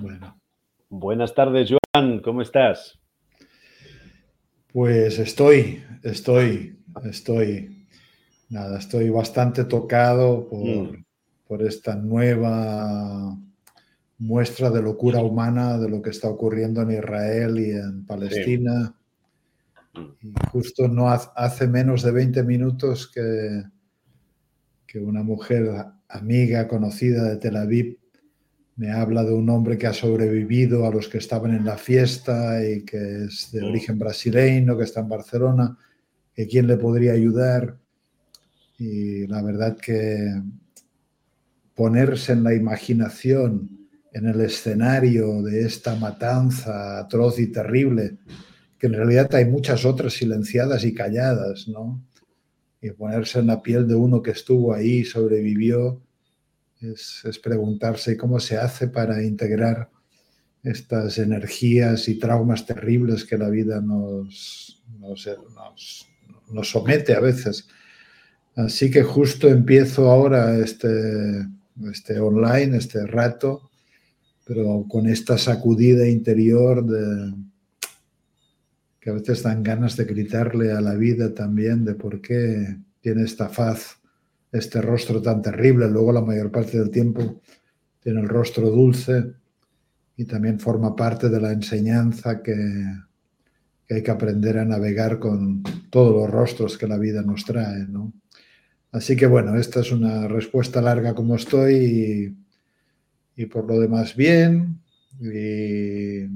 Bueno. Buenas tardes, Joan, ¿cómo estás? Pues estoy, estoy, estoy. Nada, estoy bastante tocado por, mm. por esta nueva muestra de locura humana de lo que está ocurriendo en Israel y en Palestina. Y justo no hace menos de 20 minutos que, que una mujer amiga, conocida de Tel Aviv, me habla de un hombre que ha sobrevivido a los que estaban en la fiesta y que es de origen brasileño, que está en Barcelona, que quién le podría ayudar. Y la verdad que ponerse en la imaginación, en el escenario de esta matanza atroz y terrible, que en realidad hay muchas otras silenciadas y calladas, ¿no? Y ponerse en la piel de uno que estuvo ahí, sobrevivió, es, preguntarse cómo se hace para integrar estas energías y traumas terribles que la vida nos, nos, nos, somete a veces. Así que justo empiezo ahora este, este online, este rato, pero con esta sacudida interior de que a veces dan ganas de gritarle a la vida también de por qué tiene esta faz este rostro tan terrible. Luego la mayor parte del tiempo tiene el rostro dulce y también forma parte de la enseñanza que, hay que aprender a navegar con todos los rostros que la vida nos trae. Así que bueno, esta es una respuesta larga como estoy y, y por lo demás bien y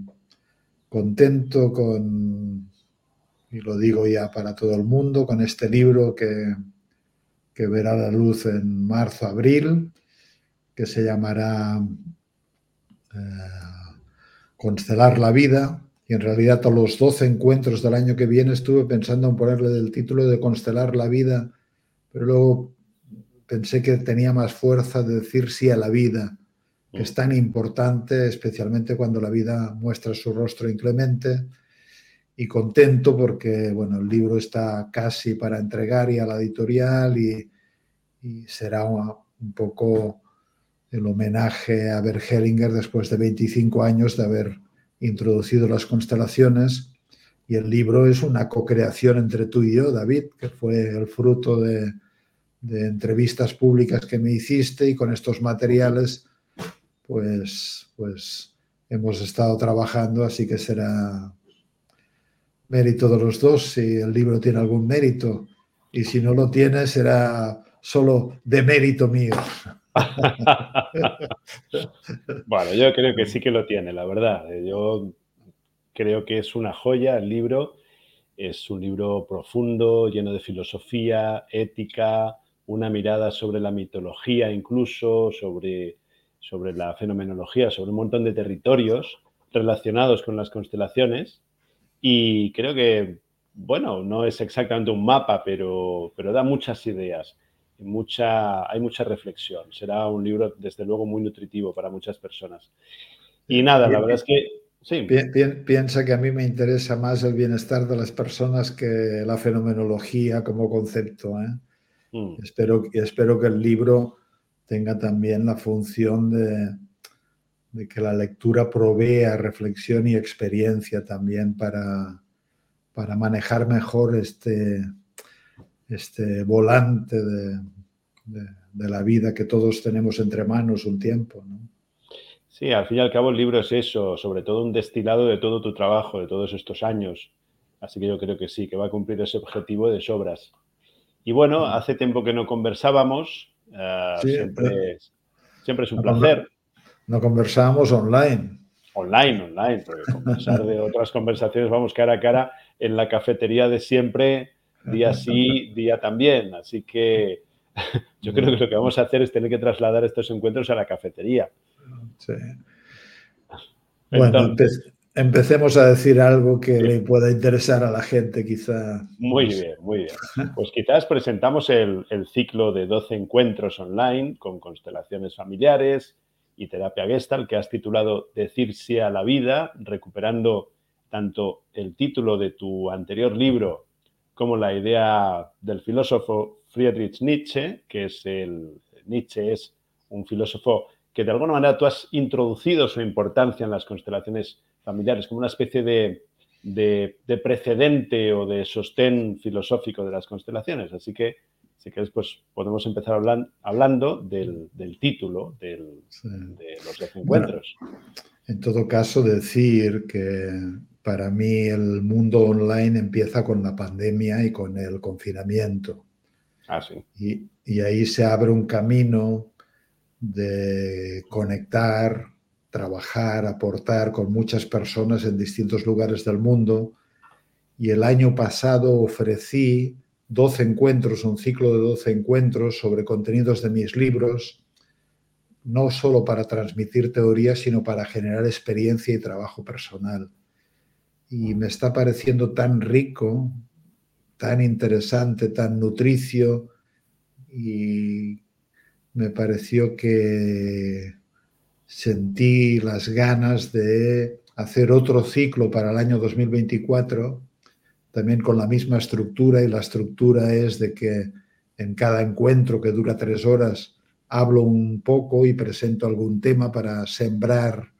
contento con, y lo digo ya para todo el mundo, con este libro que, que verá la luz en marzo, abril, que se llamará eh, Constelar la Vida. Y en realidad a los 12 encuentros del año que viene estuve pensando en ponerle el título de Constelar la Vida, pero luego pensé que tenía más fuerza de decir sí a la vida, que es tan importante, especialmente cuando la vida muestra su rostro inclemente y contento porque bueno, el libro está casi para entregar y a la editorial y, será un poco el homenaje a Bert Hellinger después de 25 años de haber introducido las constelaciones. Y el libro es una co-creación entre tú y yo, David, que fue el fruto de, de entrevistas públicas que me hiciste y con estos materiales, pues, pues hemos estado trabajando, así que será mérito de los dos si el libro tiene algún mérito y si no lo tiene será solo de mérito mío. bueno, yo creo que sí que lo tiene, la verdad. Yo creo que es una joya el libro. Es un libro profundo, lleno de filosofía, ética, una mirada sobre la mitología incluso, sobre, sobre la fenomenología, sobre un montón de territorios relacionados con las constelaciones y creo que, bueno, no es exactamente un mapa, pero, pero da muchas ideas. Mucha, hay mucha reflexión. Será un libro, desde luego, muy nutritivo para muchas personas. Y nada, la verdad es que sí. Piensa que a mí me interesa más el bienestar de las personas que la fenomenología como concepto. ¿eh? Mm. Espero, espero que el libro tenga también la función de, de que la lectura provea reflexión y experiencia también para, para manejar mejor este, este volante de, la vida que todos tenemos entre manos un tiempo. Sí, al fin y al cabo el libro es eso, sobre todo un destilado de todo tu trabajo, de todos estos años. Así que yo creo que sí, que va a cumplir ese objetivo de sobras. Y bueno, hace tiempo que no conversábamos, eh, siempre, siempre es un placer. No conversamos online. Online, online, porque conversar de otras conversaciones vamos cara a cara en la cafetería de siempre, día sí, día también. Así que yo creo que lo que vamos a hacer es tener que trasladar estos encuentros a la cafetería. Sí. Bueno, empecemos a decir algo que le pueda interesar a la gente, quizá. Muy bien, muy bien. Pues quizás presentamos el, el ciclo de 12 encuentros online con constelaciones familiares, y terapia Gestalt, que has titulado Decir sí a la vida, recuperando tanto el título de tu anterior libro como la idea del filósofo Friedrich Nietzsche, que es el Nietzsche es un filósofo que de alguna manera tú has introducido su importancia en las constelaciones familiares como una especie de, precedente o de sostén filosófico de las constelaciones. Así que, si quieres, pues podemos empezar hablando del, título de los encuentros. en todo caso, decir que para mí el mundo online empieza con la pandemia y con el confinamiento. Ah, sí. y, y ahí se abre un camino de conectar, trabajar, aportar con muchas personas en distintos lugares del mundo. Y el año pasado ofrecí 12 encuentros, un ciclo de 12 encuentros sobre contenidos de mis libros, no solo para transmitir teoría, sino para generar experiencia y trabajo personal. Y me está pareciendo tan rico, tan interesante, tan nutricio y me pareció que sentí las ganas de hacer otro ciclo para el año 2024, también con la misma estructura, y la estructura es de que en cada encuentro que dura tres horas hablo un poco y presento algún tema para sembrar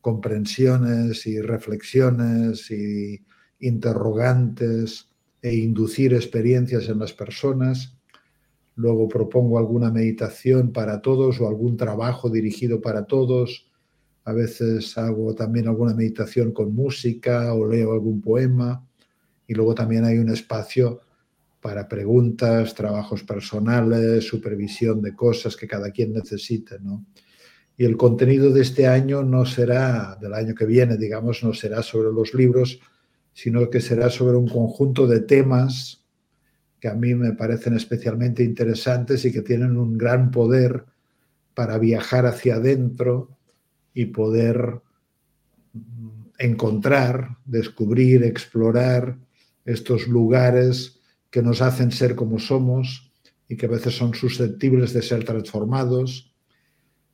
comprensiones y reflexiones y interrogantes e inducir experiencias en las personas luego propongo alguna meditación para todos o algún trabajo dirigido para todos. A veces hago también alguna meditación con música o leo algún poema. Y luego también hay un espacio para preguntas, trabajos personales, supervisión de cosas que cada quien necesite. Y el contenido de este año no será, del año que viene, digamos, no será sobre los libros, sino que será sobre un conjunto de temas que a mí me parecen especialmente interesantes y que tienen un gran poder para viajar hacia adentro y poder mm, encontrar, descubrir, explorar estos lugares que nos hacen ser como somos y que a veces son susceptibles de ser transformados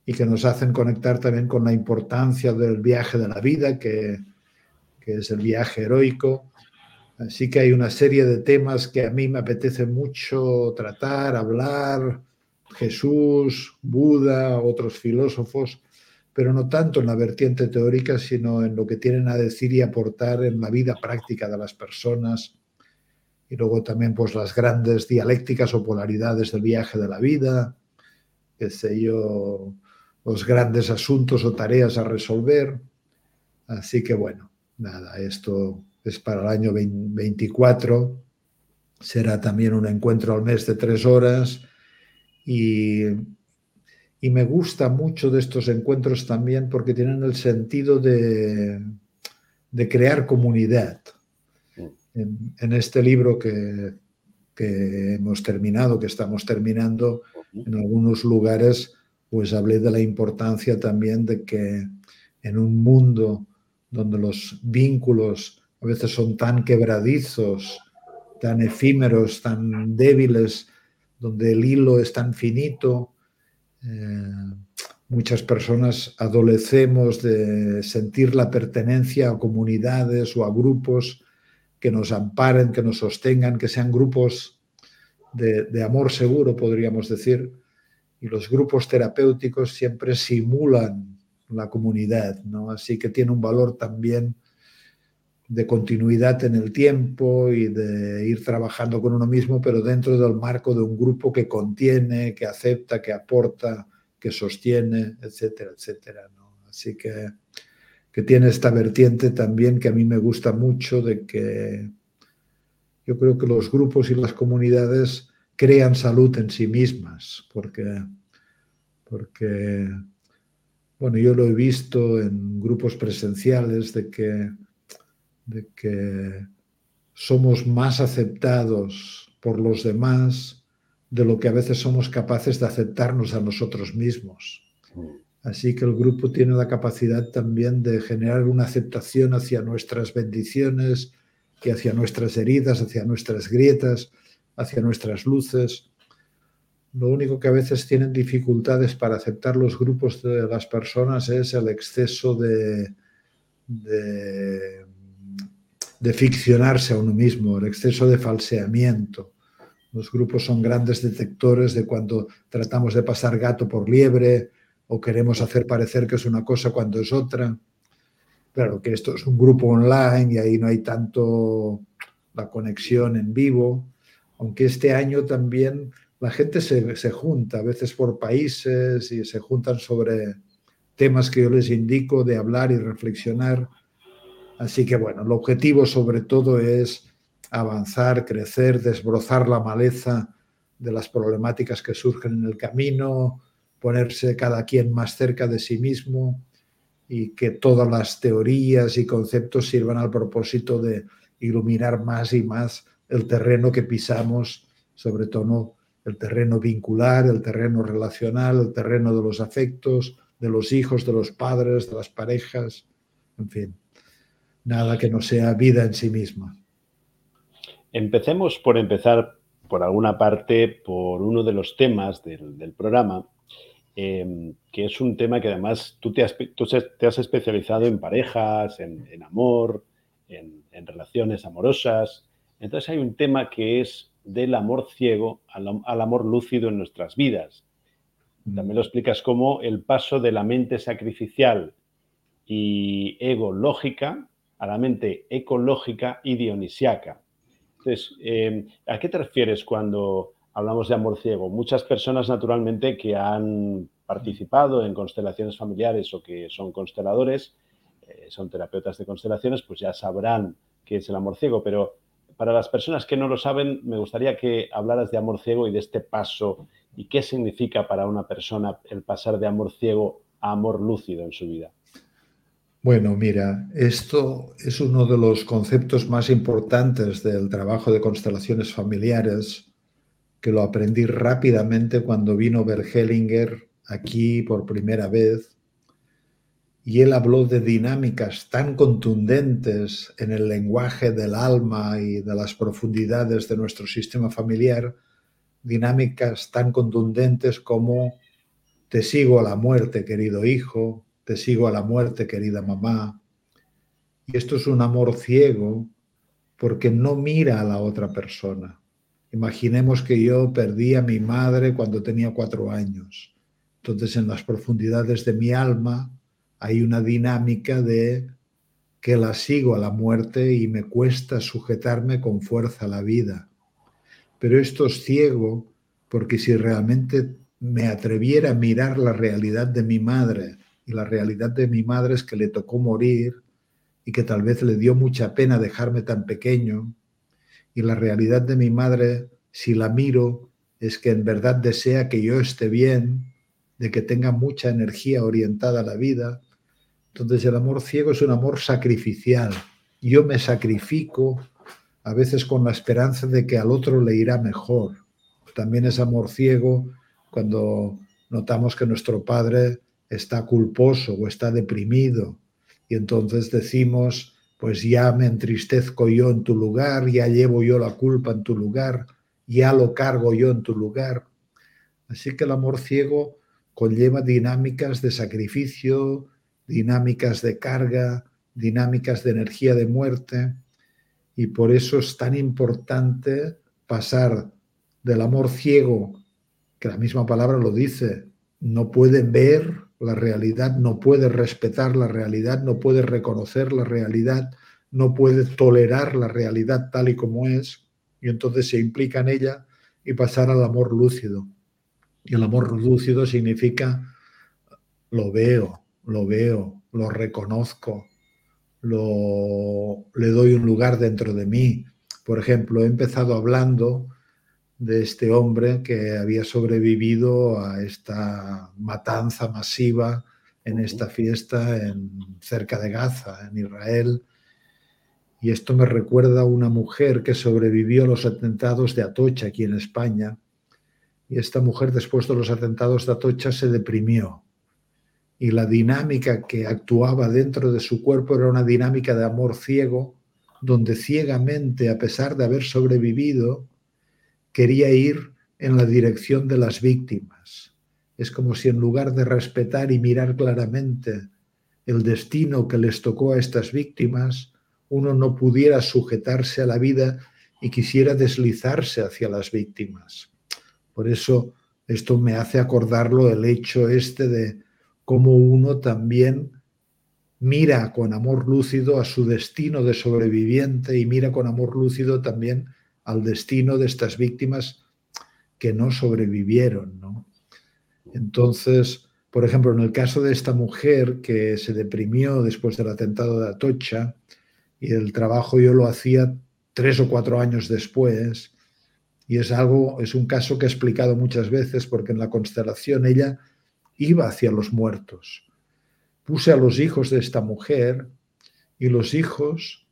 y que nos hacen conectar también con la importancia del viaje de la vida, que, que es el viaje heroico, Así que hay una serie de temas que a mí me apetece mucho tratar, hablar, Jesús, Buda, otros filósofos, pero no tanto en la vertiente teórica, sino en lo que tienen a decir y aportar en la vida práctica de las personas. Y luego también pues las grandes dialécticas o polaridades del viaje de la vida, qué sé yo, los grandes asuntos o tareas a resolver. Así que bueno, nada, esto es para el año 24. Será también un encuentro al mes de tres horas. Y, y me gusta mucho de estos encuentros también porque tienen el sentido de, de crear comunidad. En, este libro que, que hemos terminado, que estamos terminando, en algunos lugares, pues hablé de la importancia también de que en un mundo donde los vínculos a veces son tan quebradizos, tan efímeros, tan débiles, donde el hilo es tan finito. Eh, muchas personas adolecemos de sentir la pertenencia a comunidades o a grupos que nos amparen, que nos sostengan, que sean grupos de, de amor seguro, podríamos decir. Y los grupos terapéuticos siempre simulan la comunidad, ¿no? Así que tiene un valor también de continuidad en el tiempo y de ir trabajando con uno mismo, pero dentro del marco de un grupo que contiene, que acepta, que aporta, que sostiene, etcétera, etcétera. Así que, que tiene esta vertiente también que a mí me gusta mucho de que yo creo que los grupos y las comunidades crean salud en sí mismas, porque, porque bueno, yo lo he visto en grupos presenciales de que de que somos más aceptados por los demás de lo que a veces somos capaces de aceptarnos a nosotros mismos. Mm. Así que el grupo tiene la capacidad también de generar una aceptación hacia nuestras bendiciones, que hacia nuestras heridas, hacia nuestras grietas, hacia nuestras luces. Lo único que a veces tienen dificultades para aceptar los grupos de las personas es el exceso de, de de ficcionarse a uno mismo, el exceso de falseamiento. Los grupos son grandes detectores de cuando tratamos de pasar gato por liebre, o queremos hacer parecer que es una cosa cuando es otra. Claro que esto es un grupo online y ahí no hay tanto la conexión en vivo, aunque este año también la gente se, se junta, a veces por países y se juntan sobre temas que yo les indico de hablar y reflexionar. Así que bueno, el objetivo sobre todo es avanzar, crecer, desbrozar la maleza de las problemáticas que surgen en el camino, ponerse cada quien más cerca de sí mismo y que todas las teorías y conceptos sirvan al propósito de iluminar más y más el terreno que pisamos, sobre todo el terreno vincular, el terreno relacional, el terreno de los afectos, de los hijos, de los padres, de las parejas, en fin, nada que no sea vida en sí misma. Empecemos por empezar por alguna parte por uno de los temas del, programa, em, que es un tema que además tú te has, te has especializado en parejas, en, amor, en, relaciones amorosas. Entonces hay un tema que es del amor ciego al amor lúcido en nuestras vidas. También lo explicas como el paso de la mente sacrificial y ego lógica a la mente ecológica y dionisiaca. Entonces, eh, ¿a qué te refieres cuando hablamos de amor ciego? Muchas personas, naturalmente, que han participado en constelaciones familiares o que son consteladores, eh, son terapeutas de constelaciones, pues ya sabrán qué es el amor ciego, pero para las personas que no lo saben, me gustaría que hablaras de amor ciego y de este paso y qué significa para una persona el pasar de amor ciego a amor lúcido en su vida. Bueno, mira, esto es uno de los conceptos más importantes del trabajo de constelaciones familiares, que lo aprendí rápidamente cuando vino Bergelinger aquí por primera vez. Y él habló de dinámicas tan contundentes en el lenguaje del alma y de las profundidades de nuestro sistema familiar dinámicas tan contundentes como te sigo a la muerte, querido hijo, te sigo a la muerte, querida mamá. Y esto es un amor ciego porque no mira a la otra persona. Imaginemos que yo perdí a mi madre cuando tenía cuatro años. Entonces en las profundidades de mi alma hay una dinámica de que la sigo a la muerte y me cuesta sujetarme con fuerza a la vida pero esto es ciego porque si realmente me atreviera a mirar la realidad de mi madre, y la realidad de mi madre es que le tocó morir y que tal vez le dio mucha pena dejarme tan pequeño, y la realidad de mi madre, si la miro, es que en verdad desea que yo esté bien, de que tenga mucha energía orientada a la vida. Entonces el amor ciego es un amor sacrificial. Yo me sacrifico a veces con la esperanza de que al otro le irá mejor. También es amor ciego cuando notamos que nuestro padre está culposo o está deprimido y entonces decimos, pues ya me entristezco yo en tu lugar, ya llevo yo la culpa en tu lugar, ya lo cargo yo en tu lugar. Así que el amor ciego conlleva dinámicas de sacrificio, dinámicas de carga, dinámicas de energía de muerte y por eso es tan importante pasar del amor ciego, que la misma palabra lo dice, no puede ver la realidad, no puede respetar la realidad, no puede reconocer la realidad, no puede tolerar la realidad tal y como es, y entonces se implica en ella y pasar al amor lúcido. Y el amor lúcido significa lo veo, lo veo, lo reconozco, lo, le doy un lugar dentro de mí. Por ejemplo, he empezado hablando de este hombre que había sobrevivido a esta matanza masiva en esta fiesta en, cerca de Gaza, en Israel. Y esto me recuerda a una mujer que sobrevivió a los atentados de Atocha aquí en España. Y esta mujer después de los atentados de Atocha se deprimió y la dinámica que actuaba dentro de su cuerpo era una dinámica de amor ciego, donde ciegamente, a pesar de haber sobrevivido, quería ir en la dirección de las víctimas. Es como si en lugar de respetar y mirar claramente el destino que les tocó a estas víctimas, uno no pudiera sujetarse a la vida y quisiera deslizarse hacia las víctimas. Por eso esto me hace acordarlo el hecho este de cómo uno también mira con amor lúcido a su destino de sobreviviente y mira con amor lúcido también al destino de estas víctimas que no sobrevivieron. ¿no? Entonces, por ejemplo, en el caso de esta mujer que se deprimió después del atentado de Atocha, y el trabajo yo lo hacía tres o cuatro años después, y es algo, es un caso que he explicado muchas veces porque en la constelación ella iba hacia los muertos. Puse a los hijos de esta mujer y los hijos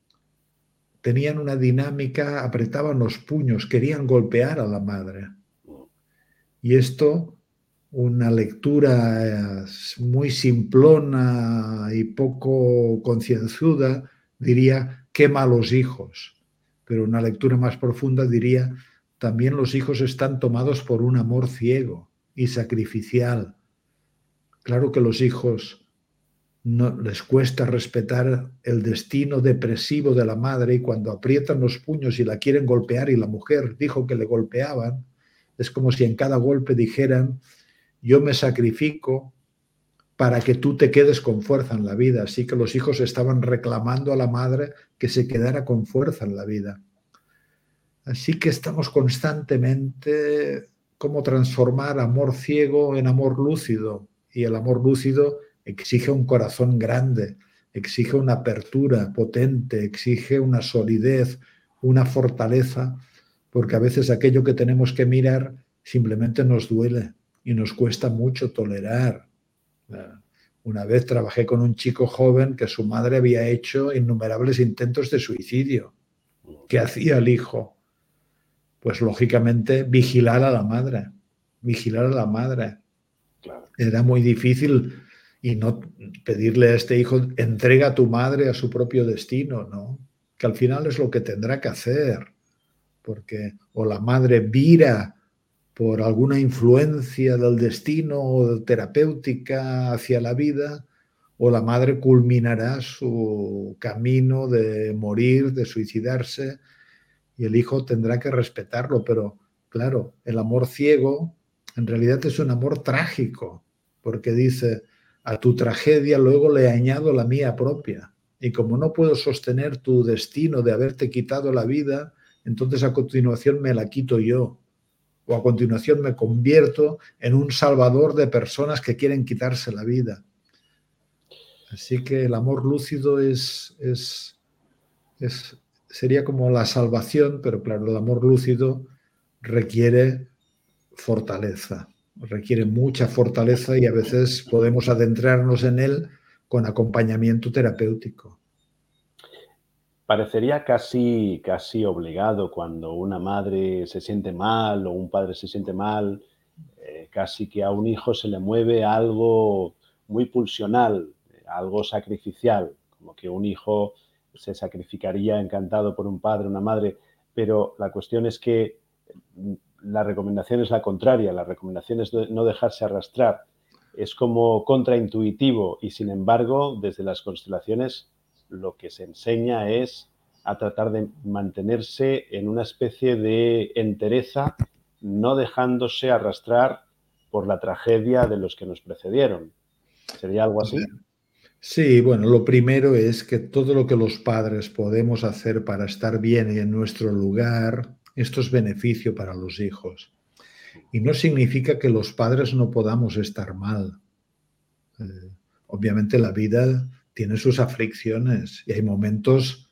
tenían una dinámica, apretaban los puños, querían golpear a la madre. Y esto, una lectura muy simplona y poco concienzuda, diría, qué malos hijos. Pero una lectura más profunda diría, también los hijos están tomados por un amor ciego y sacrificial. Claro que los hijos les cuesta respetar el destino depresivo de la madre y cuando aprietan los puños y la quieren golpear y la mujer dijo que le golpeaban, es como si en cada golpe dijeran, yo me sacrifico para que tú te quedes con fuerza en la vida. Así que los hijos estaban reclamando a la madre que se quedara con fuerza en la vida. Así que estamos constantemente cómo transformar amor ciego en amor lúcido. Y el amor lúcido exige un corazón grande, exige una apertura potente, exige una solidez, una fortaleza, porque a veces aquello que tenemos que mirar simplemente nos duele y nos cuesta mucho tolerar. Una vez trabajé con un chico joven que su madre había hecho innumerables intentos de suicidio. ¿Qué hacía el hijo? pues lógicamente vigilar a la madre, vigilar a la madre. Era muy difícil y no pedirle a este hijo, entrega a tu madre a su propio destino, ¿no? Que al final es lo que tendrá que hacer, porque o la madre vira por alguna influencia del destino terapéutica hacia la vida, o la madre culminará su camino de morir, de suicidarse, y el hijo tendrá que respetarlo, pero claro, el amor ciego en realidad es un amor trágico, porque dice, a tu tragedia luego le añado la mía propia. Y como no puedo sostener tu destino de haberte quitado la vida, entonces a continuación me la quito yo. O a continuación me convierto en un salvador de personas que quieren quitarse la vida. Así que el amor lúcido es, es, es sería como la salvación, pero claro, el amor lúcido requiere fortaleza, requiere mucha fortaleza y a veces podemos adentrarnos en él con acompañamiento terapéutico. Parecería casi, casi obligado cuando una madre se siente mal o un padre se siente mal, eh, casi que a un hijo se le mueve algo muy pulsional, algo sacrificial, como que un hijo se sacrificaría encantado por un padre, una madre, pero la cuestión es que la recomendación es la contraria, la recomendación es no dejarse arrastrar. Es como contraintuitivo y sin embargo, desde las constelaciones lo que se enseña es a tratar de mantenerse en una especie de entereza, no dejándose arrastrar por la tragedia de los que nos precedieron. ¿Sería algo así? Sí, bueno, lo primero es que todo lo que los padres podemos hacer para estar bien en nuestro lugar, esto es beneficio para los hijos. Y no significa que los padres no podamos estar mal. Eh, obviamente la vida tiene sus aflicciones y hay momentos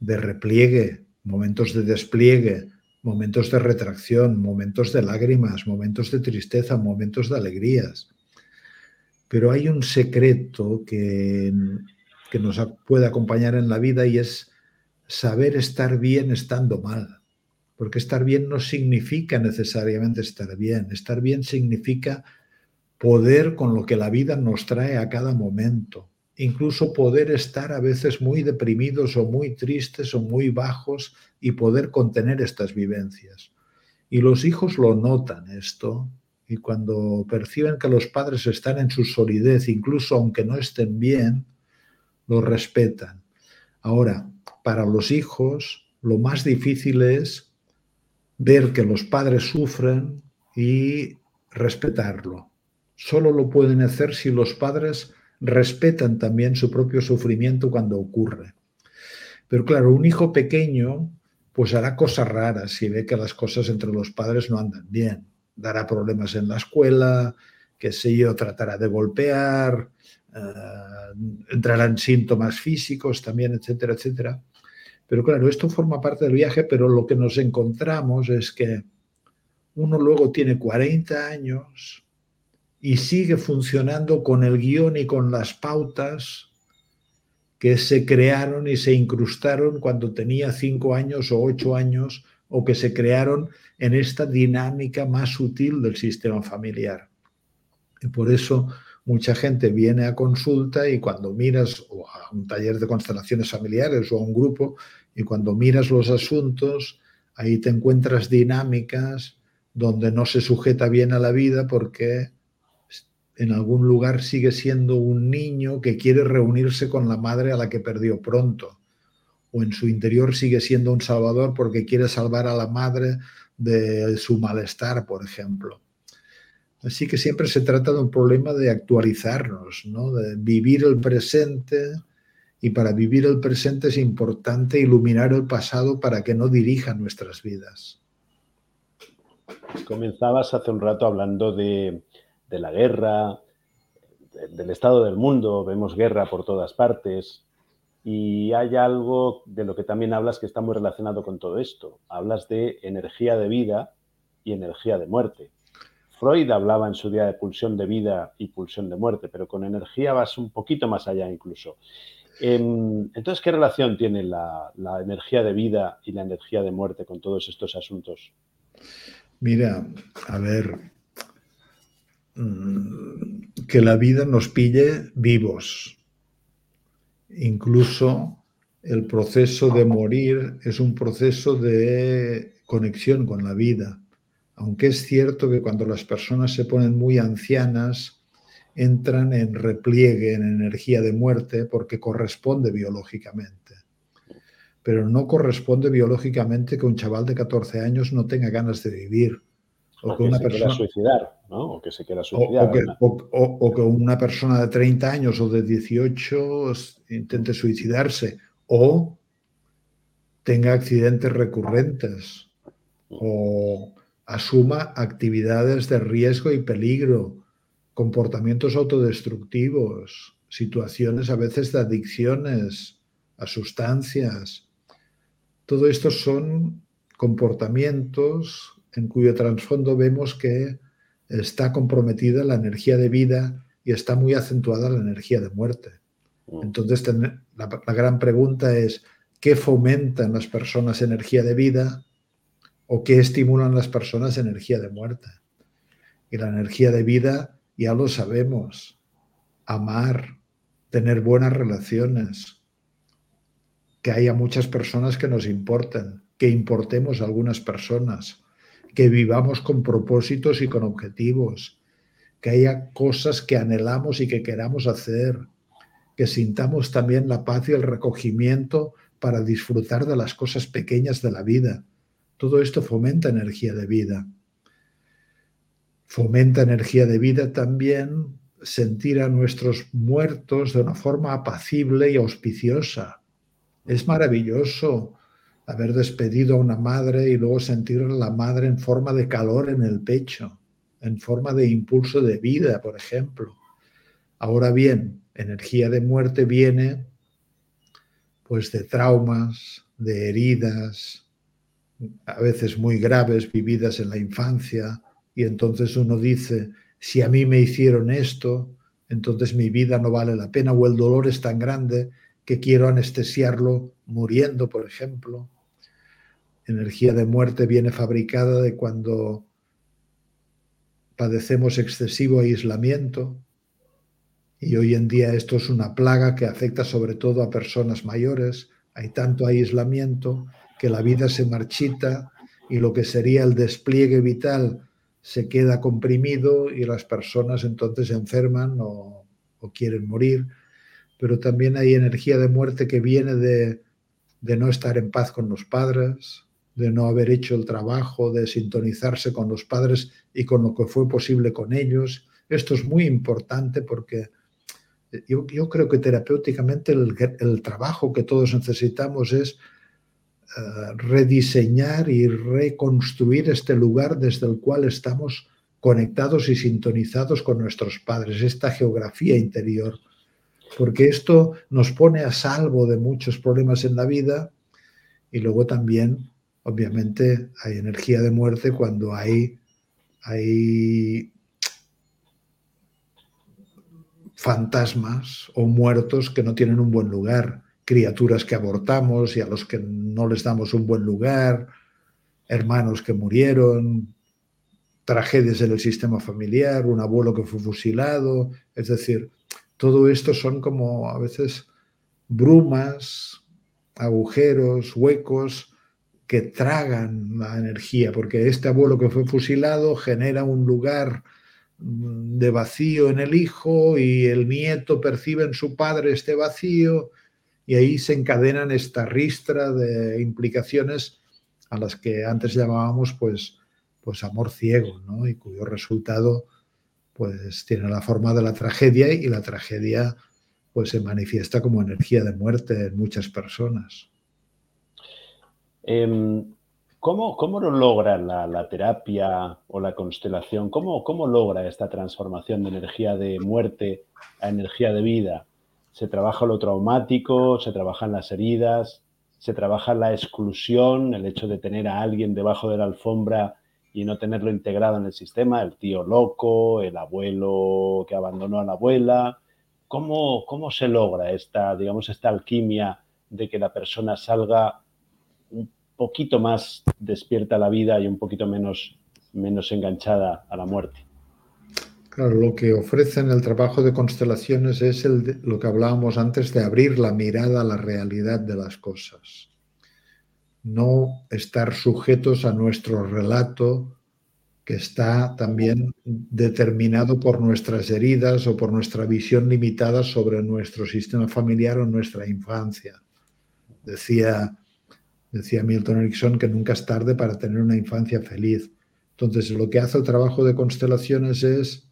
de repliegue, momentos de despliegue, momentos de retracción, momentos de lágrimas, momentos de tristeza, momentos de alegrías. Pero hay un secreto que, que nos puede acompañar en la vida y es saber estar bien estando mal. Porque estar bien no significa necesariamente estar bien. Estar bien significa poder con lo que la vida nos trae a cada momento. Incluso poder estar a veces muy deprimidos o muy tristes o muy bajos y poder contener estas vivencias. Y los hijos lo notan esto y cuando perciben que los padres están en su solidez, incluso aunque no estén bien, lo respetan. Ahora, para los hijos, lo más difícil es ver que los padres sufren y respetarlo. Solo lo pueden hacer si los padres respetan también su propio sufrimiento cuando ocurre. Pero claro, un hijo pequeño pues hará cosas raras si ve que las cosas entre los padres no andan bien. Dará problemas en la escuela, qué sé yo, tratará de golpear, uh, entrarán síntomas físicos también, etcétera, etcétera. Pero claro, esto forma parte del viaje, pero lo que nos encontramos es que uno luego tiene 40 años y sigue funcionando con el guion y con las pautas que se crearon y se incrustaron cuando tenía 5 años o 8 años o que se crearon en esta dinámica más sutil del sistema familiar. Y por eso mucha gente viene a consulta y cuando miras a un taller de constelaciones familiares o a un grupo y cuando miras los asuntos, ahí te encuentras dinámicas donde no se sujeta bien a la vida porque en algún lugar sigue siendo un niño que quiere reunirse con la madre a la que perdió pronto. O en su interior sigue siendo un salvador porque quiere salvar a la madre de su malestar, por ejemplo. Así que siempre se trata de un problema de actualizarnos, ¿no? de vivir el presente. Y para vivir el presente es importante iluminar el pasado para que no dirija nuestras vidas. Comenzabas hace un rato hablando de, la guerra, del estado del mundo, vemos guerra por todas partes. Y hay algo de lo que también hablas que está muy relacionado con todo esto. Hablas de energía de vida y energía de muerte. Freud hablaba en su día de pulsión de vida y pulsión de muerte, pero con energía vas un poquito más allá incluso. Em, entonces, ¿qué relación tiene la, energía de vida y la energía de muerte con todos estos asuntos? Mira, a ver, mm, que la vida nos pille vivos. Incluso el proceso de morir es un proceso de conexión con la vida. Aunque es cierto que cuando las personas se ponen muy ancianas, entran en repliegue, en energía de muerte, porque corresponde biológicamente pero no corresponde biológicamente que un chaval de 14 años no tenga ganas de vivir. O, que, una se persona, suicidar, ¿no? O que se quiera suicidar. O, que, una persona de 30 años o de 18 intente suicidarse. O tenga accidentes recurrentes. O asuma actividades de riesgo y peligro. Comportamientos autodestructivos. Situaciones a veces de adicciones a sustancias, todo esto son comportamientos en cuyo trasfondo vemos que está comprometida la energía de vida y está muy acentuada la energía de muerte. Mm. Entonces, la, gran pregunta es, ¿qué fomentan las personas energía de vida o qué estimulan las personas energía de muerte? Y la energía de vida ya lo sabemos, amar, tener buenas relaciones, que haya muchas personas que nos importen, que importemos a algunas personas, que vivamos con propósitos y con objetivos, que haya cosas que anhelamos y que queramos hacer, que sintamos también la paz y el recogimiento para disfrutar de las cosas pequeñas de la vida. Todo esto fomenta energía de vida. Fomenta energía de vida también sentir a nuestros muertos de una forma apacible y auspiciosa es maravilloso haber despedido a una madre y luego sentir a la madre en forma de calor en el pecho, en forma de impulso de vida, por ejemplo. Ahora bien, energía de muerte viene pues de traumas, de heridas, a veces muy graves, vividas en la infancia, y entonces uno dice, si a mí me hicieron esto, entonces mi vida no vale la pena o el dolor es tan grande que quiero anestesiarlo muriendo, por ejemplo. Energía de muerte viene fabricada de cuando padecemos excesivo aislamiento y hoy en día esto es una plaga que afecta sobre todo a personas mayores. Hay tanto aislamiento que la vida se marchita y lo que sería el despliegue vital se queda comprimido y las personas entonces se enferman o, o quieren morir. Pero también hay energía de muerte que viene de, no estar en paz con los padres, de no haber hecho el trabajo, de sintonizarse con los padres y con lo que fue posible con ellos, esto es muy importante porque yo, creo que terapéuticamente el, trabajo que todos necesitamos es eh, rediseñar y reconstruir este lugar desde el cual estamos conectados y sintonizados con nuestros padres, esta geografía interior, porque esto nos pone a salvo de muchos problemas en la vida y luego también, obviamente, hay energía de muerte cuando hay, hay fantasmas o muertos que no tienen un buen lugar, criaturas que abortamos y a los que no les damos un buen lugar, hermanos que murieron, tragedias en el sistema familiar, un abuelo que fue fusilado, es decir, todo esto son como a veces brumas, agujeros, huecos que tragan la energía, porque este abuelo que fue fusilado genera un lugar de vacío en el hijo y el nieto percibe en su padre este vacío y ahí se encadenan esta ristra de implicaciones a las que antes llamábamos pues, pues amor ciego, ¿no? y cuyo resultado pues tiene la forma de la tragedia y la tragedia pues se manifiesta como energía de muerte en muchas personas. Em, ¿Cómo, cómo lo logra la, terapia o la constelación? ¿Cómo, ¿Cómo logra esta transformación de energía de muerte a energía de vida? ¿Se trabaja lo traumático? ¿Se trabajan las heridas? ¿Se trabaja la exclusión? El hecho de tener a alguien debajo de la alfombra y no tenerlo integrado en el sistema, el tío loco, el abuelo que abandonó a la abuela. ¿Cómo, cómo se logra esta, digamos, esta alquimia de que la persona salga poquito más despierta a la vida y un poquito menos, menos enganchada a la muerte. Claro, lo que ofrece en el trabajo de constelaciones es el lo que hablábamos antes de abrir la mirada a la realidad de las cosas. No estar sujetos a nuestro relato que está también determinado por nuestras heridas o por nuestra visión limitada sobre nuestro sistema familiar o nuestra infancia. Decía Decía Milton Erickson que nunca es tarde para tener una infancia feliz. Entonces, lo que hace el trabajo de constelaciones es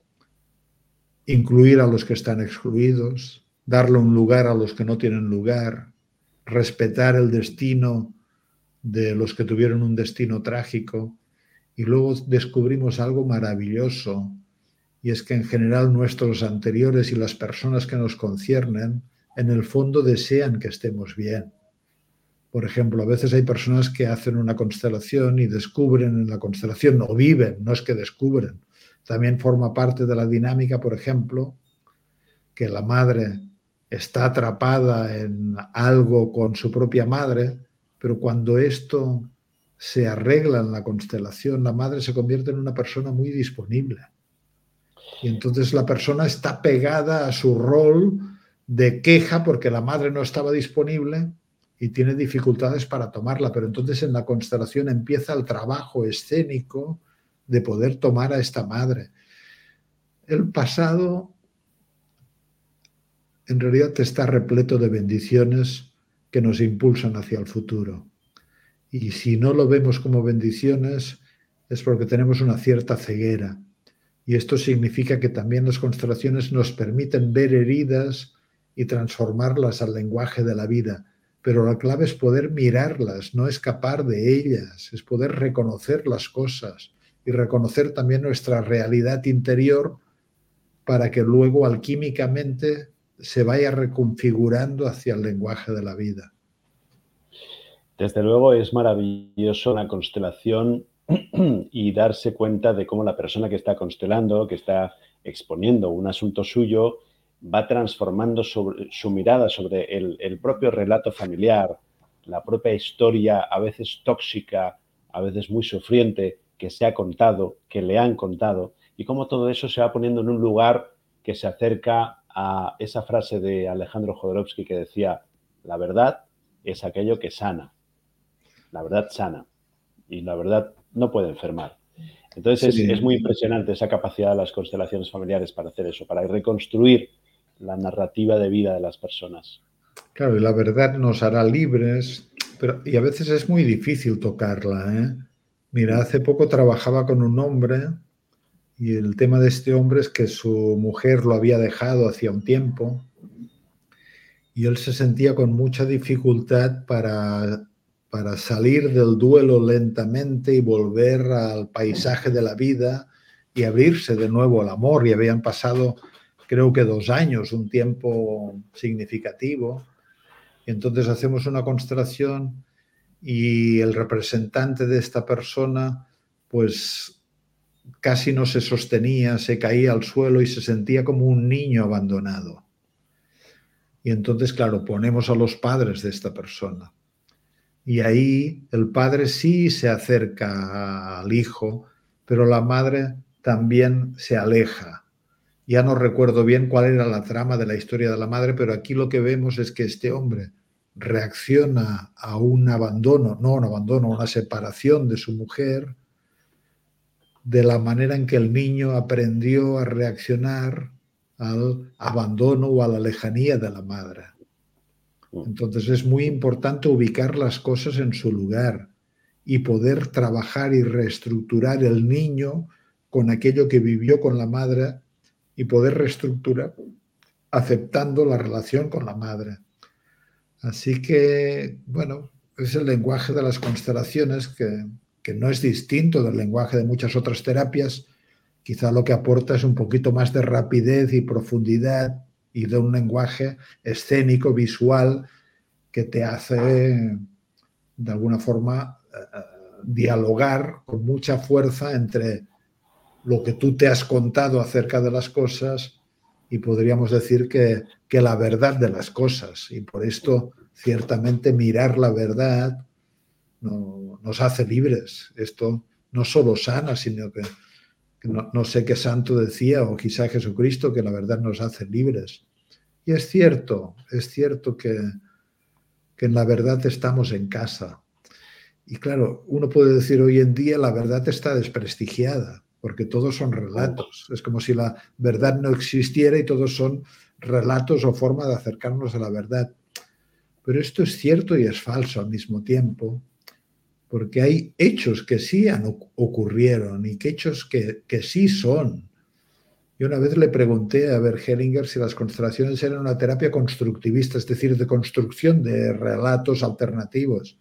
incluir a los que están excluidos, darle un lugar a los que no tienen lugar, respetar el destino de los que tuvieron un destino trágico. Y luego descubrimos algo maravilloso, y es que en general nuestros anteriores y las personas que nos conciernen, en el fondo desean que estemos bien. Por ejemplo, a veces hay personas que hacen una constelación y descubren en la constelación, o viven, no es que descubren. También forma parte de la dinámica, por ejemplo, que la madre está atrapada en algo con su propia madre, pero cuando esto se arregla en la constelación, la madre se convierte en una persona muy disponible. Y entonces la persona está pegada a su rol de queja porque la madre no estaba disponible y tiene dificultades para tomarla, pero entonces en la constelación empieza el trabajo escénico de poder tomar a esta madre. El pasado en realidad está repleto de bendiciones que nos impulsan hacia el futuro. Y si no lo vemos como bendiciones es porque tenemos una cierta ceguera. Y esto significa que también las constelaciones nos permiten ver heridas y transformarlas al lenguaje de la vida pero la clave es poder mirarlas, no escapar de ellas, es poder reconocer las cosas y reconocer también nuestra realidad interior para que luego alquímicamente se vaya reconfigurando hacia el lenguaje de la vida. Desde luego es maravilloso la constelación y darse cuenta de cómo la persona que está constelando, que está exponiendo un asunto suyo, va transformando su mirada sobre el, propio relato familiar, la propia historia, a veces tóxica, a veces muy sufriente, que se ha contado, que le han contado, y cómo todo eso se va poniendo en un lugar que se acerca a esa frase de Alejandro Jodorowsky que decía, la verdad es aquello que sana, la verdad sana, y la verdad no puede enfermar. Entonces es, es, muy impresionante esa capacidad de las constelaciones familiares para hacer eso, para reconstruir la narrativa de vida de las personas. Claro, y la verdad nos hará libres, pero y a veces es muy difícil tocarla. ¿eh? Mira, hace poco trabajaba con un hombre Y el tema de este hombre es que su mujer lo había dejado hacía un tiempo y él se sentía con mucha dificultad para, para salir del duelo lentamente y volver al paisaje de la vida y abrirse de nuevo al amor. Y habían pasado, creo que dos años, un tiempo significativo. Y entonces hacemos una constelación y el representante de esta persona, pues casi no se sostenía, se caía al suelo y se sentía como un niño abandonado. Y entonces, claro, ponemos a los padres de esta persona. Y ahí el padre sí se acerca al hijo, pero la madre también se aleja. Ya no recuerdo bien cuál era la trama de la historia de la madre, pero aquí lo que vemos es que este hombre reacciona a un abandono, no un abandono, una separación de su mujer, de la manera en que el niño aprendió a reaccionar al abandono o a la lejanía de la madre. Mm. Entonces es muy importante ubicar las cosas en su lugar y poder trabajar y reestructurar el niño con aquello que vivió con la madre y poder reestructurar aceptando la relación con la madre. Así que, bueno, es el lenguaje de las constelaciones que, que no es distinto del lenguaje de muchas otras terapias, Quizá lo que aporta es un poquito más de rapidez y profundidad y de un lenguaje escénico, visual, que te hace, de alguna forma, eh, dialogar con mucha fuerza entre lo que tú te has contado acerca de las cosas y podríamos decir que, que la verdad de las cosas. Y por esto, ciertamente, mirar la verdad nos hace libres. Esto no solo sana, sino que no, sé qué santo decía, o quizá Jesucristo, que la verdad nos hace libres. Y es cierto, es cierto que, que en la verdad estamos en casa. Y claro, uno puede decir hoy en día la verdad está desprestigiada, porque todos son relatos. Es como si la verdad no existiera y todos son relatos o forma de acercarnos a la verdad. Pero esto es cierto y es falso al mismo tiempo, porque hay hechos que sí han, ocurrieron y que hechos que, que sí son. Y una vez le pregunté a Bergelinger si las constelaciones eran una terapia constructivista, es decir, de construcción de relatos alternativos.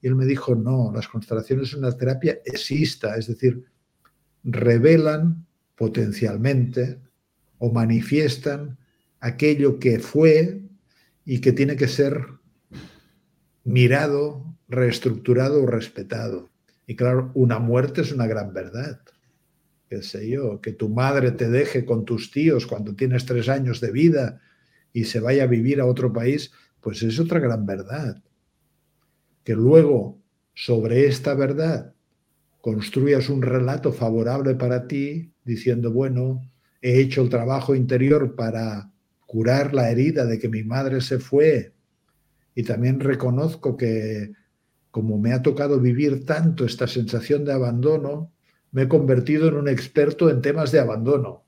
Y él me dijo, no, las constelaciones son una terapia exista, es decir, revelan potencialmente o manifiestan aquello que fue y que tiene que ser mirado, reestructurado o respetado. Y claro, una muerte es una gran verdad. Qué sé yo, que tu madre te deje con tus tíos cuando tienes tres años de vida y se vaya a vivir a otro país, pues es otra gran verdad. Que luego, sobre esta verdad, construyas un relato favorable para ti, diciendo, bueno, he hecho el trabajo interior para curar la herida de que mi madre se fue y también reconozco que como me ha tocado vivir tanto esta sensación de abandono, me he convertido en un experto en temas de abandono.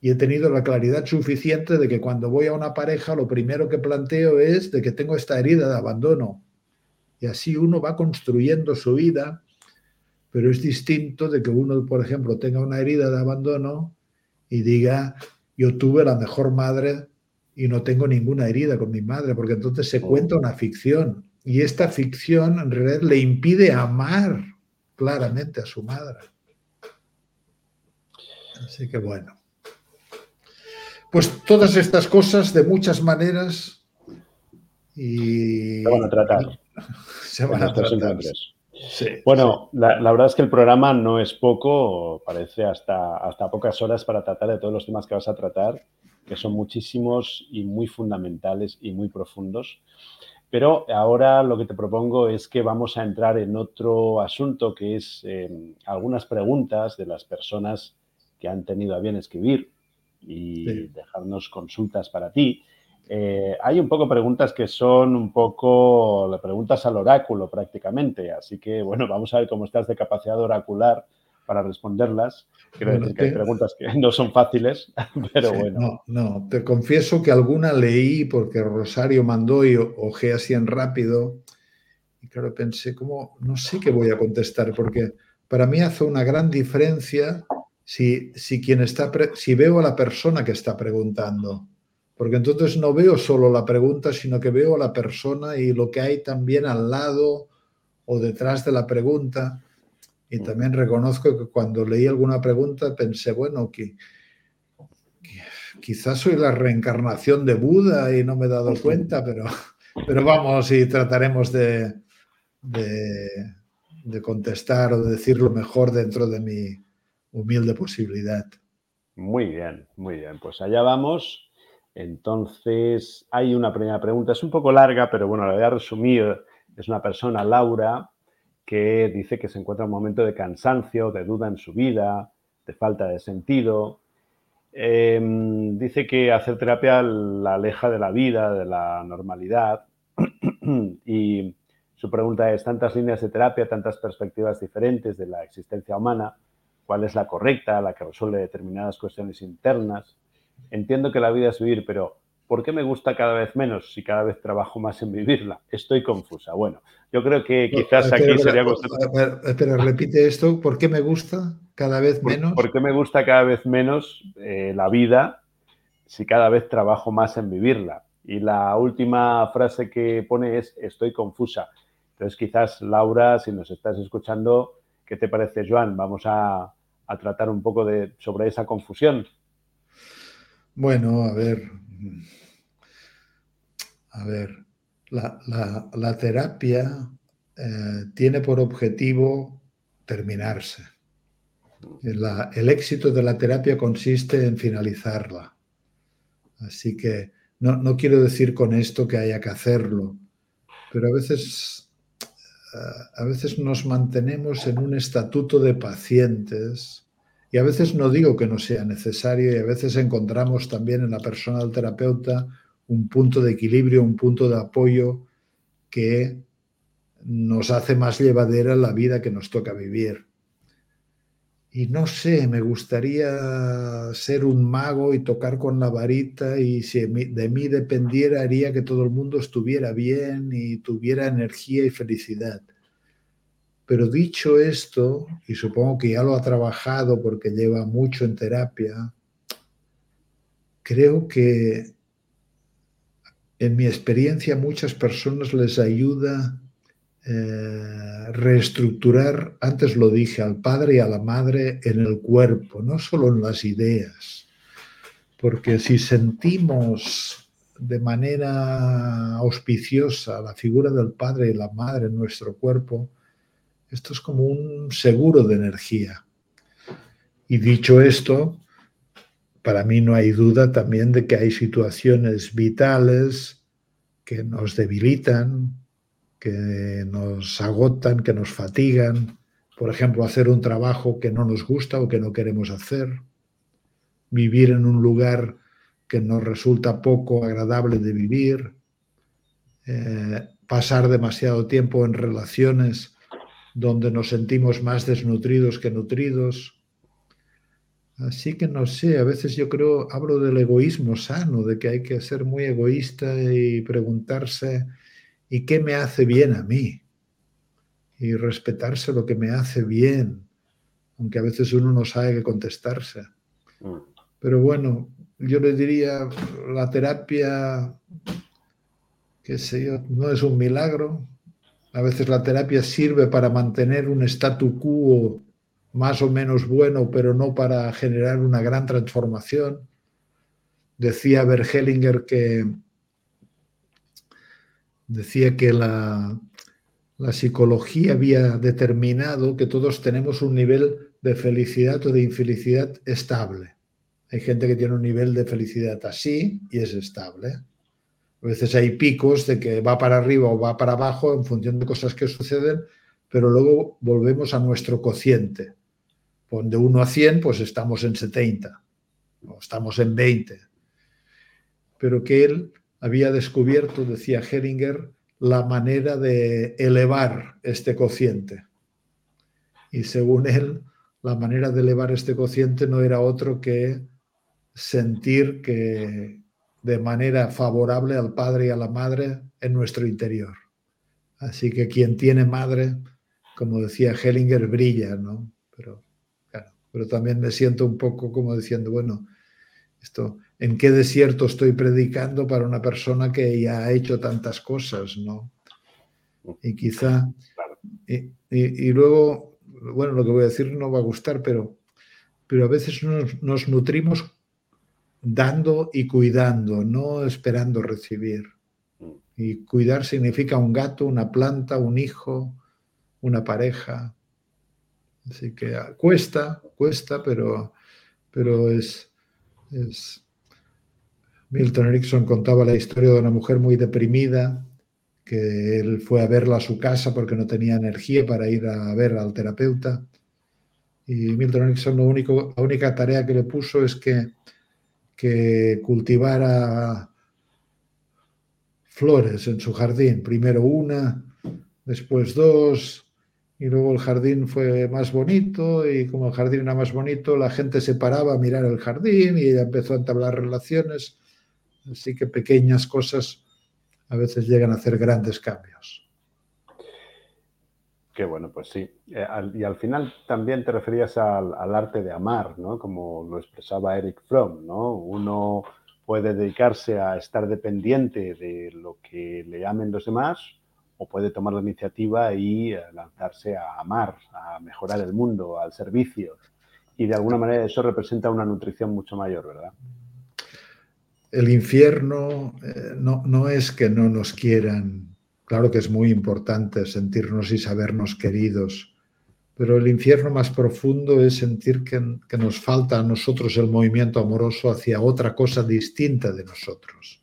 Y he tenido la claridad suficiente de que cuando voy a una pareja lo primero que planteo es de que tengo esta herida de abandono. Y así uno va construyendo su vida, pero es distinto de que uno, por ejemplo, tenga una herida de abandono y diga, yo tuve la mejor madre y no tengo ninguna herida con mi madre, porque entonces se cuenta una ficción y esta ficción en realidad le impide amar claramente a su madre. Así que bueno. Pues todas estas cosas de muchas maneras y se van a tratar. Se van a tratar. Bueno, la, verdad es que el programa no es poco, parece hasta, hasta pocas horas para tratar de todos los temas que vas a tratar, que son muchísimos y muy fundamentales y muy profundos. Pero ahora lo que te propongo es que vamos a entrar en otro asunto que es em, algunas preguntas de las personas que han tenido a bien escribir y dejarnos consultas para ti. Eh, hay un poco preguntas que son un poco preguntas al oráculo prácticamente, así que bueno, vamos a ver cómo estás de capacidad oracular para responderlas. Quiero decir que hay preguntas que no son fáciles, pero bueno. No, no, te confieso que alguna leí porque Rosario mandó y ojé así en rápido. Y claro, pensé, como, no sé qué voy a contestar, porque para mí hace una gran diferencia si, si, quien está si veo a la persona que está preguntando, porque entonces no veo solo la pregunta, sino que veo a la persona y lo que hay también al lado o detrás de la pregunta. Y también reconozco que cuando leí alguna pregunta pensé, bueno, que, quizás soy la reencarnación de Buda y no me he dado cuenta, pero, pero vamos y trataremos de, de, contestar o de decir lo mejor dentro de mi humilde posibilidad. Muy bien, muy bien. Pues allá vamos. Entonces, hay una primera pregunta. Es un poco larga, pero bueno, la voy a resumir. Es una persona, Laura, que dice que se encuentra en un momento de cansancio, de duda en su vida, de falta de sentido. Em, dice que hacer terapia la aleja de la vida, de la normalidad. y su pregunta es, tantas líneas de terapia, tantas perspectivas diferentes de la existencia humana, ¿cuál es la correcta, la que resuelve determinadas cuestiones internas? Entiendo que la vida es vivir, pero ¿por qué me gusta cada vez menos si cada vez trabajo más en vivirla? Estoy confusa. Bueno, yo creo que quizás aquí sería... Espera, repite esto, ¿por qué me gusta cada vez menos? ¿Por, qué me gusta cada vez menos eh, la vida si cada vez trabajo más en vivirla? Y la última frase que pone es, estoy confusa. Entonces, quizás, Laura, si nos estás escuchando, ¿qué te parece, Joan? Vamos a, tratar un poco de, sobre esa confusión. Bueno, a ver. A ver, la, terapia eh, tiene por objetivo terminarse. el éxito de la terapia consiste en finalizarla. Así que no, no quiero decir con esto que haya que hacerlo, pero a veces a veces nos mantenemos en un estatuto de pacientes y a veces no digo que no sea necesario y a veces encontramos también en la persona del terapeuta un punto de equilibrio, un punto de apoyo que nos hace más llevadera la vida que nos toca vivir. Y no sé, me gustaría ser un mago y tocar con la varita y si de mí dependiera haría que todo el mundo estuviera bien y tuviera energía y felicidad. Pero dicho esto, y supongo que ya lo ha trabajado porque lleva mucho en terapia, creo que en mi experiencia muchas personas les ayuda eh, reestructurar, antes lo dije, al padre y a la madre en el cuerpo, no solo en las ideas. Porque si sentimos de manera auspiciosa la figura del padre y la madre en nuestro cuerpo, esto es como un seguro de energía. Y dicho esto, para mí no hay duda también de que hay situaciones vitales que nos debilitan, que nos agotan, que nos fatigan. Por ejemplo, hacer un trabajo que no nos gusta o que no queremos hacer. Vivir en un lugar que nos resulta poco agradable de vivir. Eh, pasar demasiado tiempo en relaciones donde nos sentimos más desnutridos que nutridos. Así que no sé, a veces yo creo, hablo del egoísmo sano, de que hay que ser muy egoísta y preguntarse y qué me hace bien a mí. Y respetarse lo que me hace bien, aunque a veces uno no sabe qué contestarse. Mm. Pero bueno, yo le diría, la terapia, qué sé yo, no es un milagro. A veces la terapia sirve para mantener un statu quo más o menos bueno, pero no para generar una gran transformación. Decía Bergelinger que decía que la, psicología había determinado que todos tenemos un nivel de felicidad o de infelicidad estable. Hay gente que tiene un nivel de felicidad así y es estable. A veces hay picos de que va para arriba o va para abajo en función de cosas que suceden, pero luego volvemos a nuestro cociente. De 1 a 100, pues estamos en 70 o estamos en 20. Pero que él había descubierto, decía Heringer, la manera de elevar este cociente. Y según él, la manera de elevar este cociente no era otro que sentir que de manera favorable al padre y a la madre en nuestro interior. Así que quien tiene madre, como decía Hellinger, brilla, ¿no? Pero pero también me siento un poco como diciendo, bueno, esto, ¿en qué desierto estoy predicando para una persona que ya ha hecho tantas cosas, no? Y quizá, y, luego, bueno, lo que voy a decir no va a gustar, pero, pero a veces nos nutrimos dando y cuidando, no esperando recibir. Mm. Y cuidar significa un gato, una planta, un hijo, una pareja. Así que ah, cuesta, cuesta, pero, pero es, es... Milton Erickson contaba la historia de una mujer muy deprimida, que él fue a verla a su casa porque no tenía energía para ir a ver al terapeuta. Y Milton Erickson lo único, la única tarea que le puso es que que cultivara flores en su jardín. Primero una, después dos, y luego el jardín fue más bonito y como el jardín era más bonito, la gente se paraba a mirar el jardín y ella empezó a entablar relaciones. Así que pequeñas cosas a veces llegan a hacer grandes cambios. Qué bueno, pues sí. Eh, y al final también te referías al, arte de amar, ¿no? Como lo expresaba Eric Fromm, ¿no? Uno puede dedicarse a estar dependiente de lo que le amen los demás o puede tomar la iniciativa y eh, lanzarse a amar, a mejorar el mundo, al servicio. Y de alguna manera eso representa una nutrición mucho mayor, ¿verdad? El infierno eh, no, no es que no nos quieran Claro que es muy importante sentirnos y sabernos queridos, pero el infierno más profundo es sentir que, nos falta a nosotros el movimiento amoroso hacia otra cosa distinta de nosotros.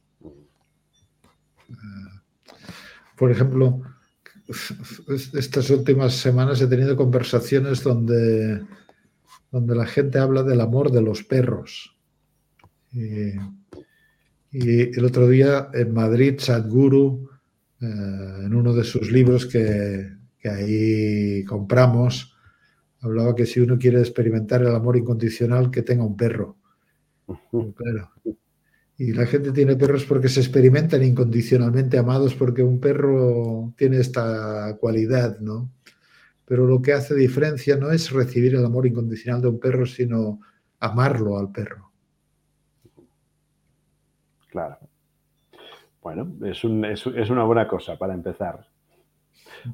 Eh, por ejemplo, estas últimas semanas he tenido conversaciones donde, donde la gente habla del amor de los perros. Y, y el otro día en Madrid, Sadhguru eh, en uno de sus libros que, ahí compramos, hablaba que si uno quiere experimentar el amor incondicional, que tenga un perro. Y la gente tiene perros porque se experimentan incondicionalmente amados, porque un perro tiene esta cualidad, ¿no? Pero lo que hace diferencia no es recibir el amor incondicional de un perro, sino amarlo al perro. Claro. Bueno, es, una buena cosa para empezar.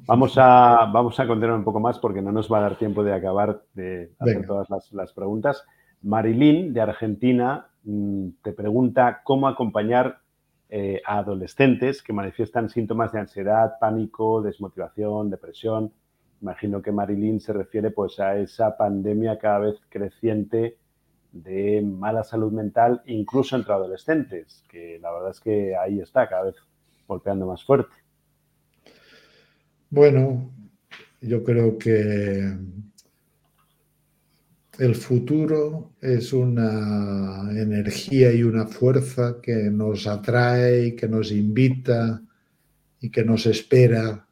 Vamos a, vamos a continuar un poco más porque no nos va a dar tiempo de acabar de hacer todas las, preguntas. Marilyn, de Argentina, mm, te pregunta cómo acompañar eh, a adolescentes que manifiestan síntomas de ansiedad, pánico, desmotivación, depresión. Imagino que Marilyn se refiere pues, a esa pandemia cada vez creciente de mala salud mental, incluso entre adolescentes, que la verdad es que ahí está cada vez golpeando más fuerte. Bueno, yo creo que el futuro es una energía y una fuerza que nos atrae, que nos invita y que nos espera.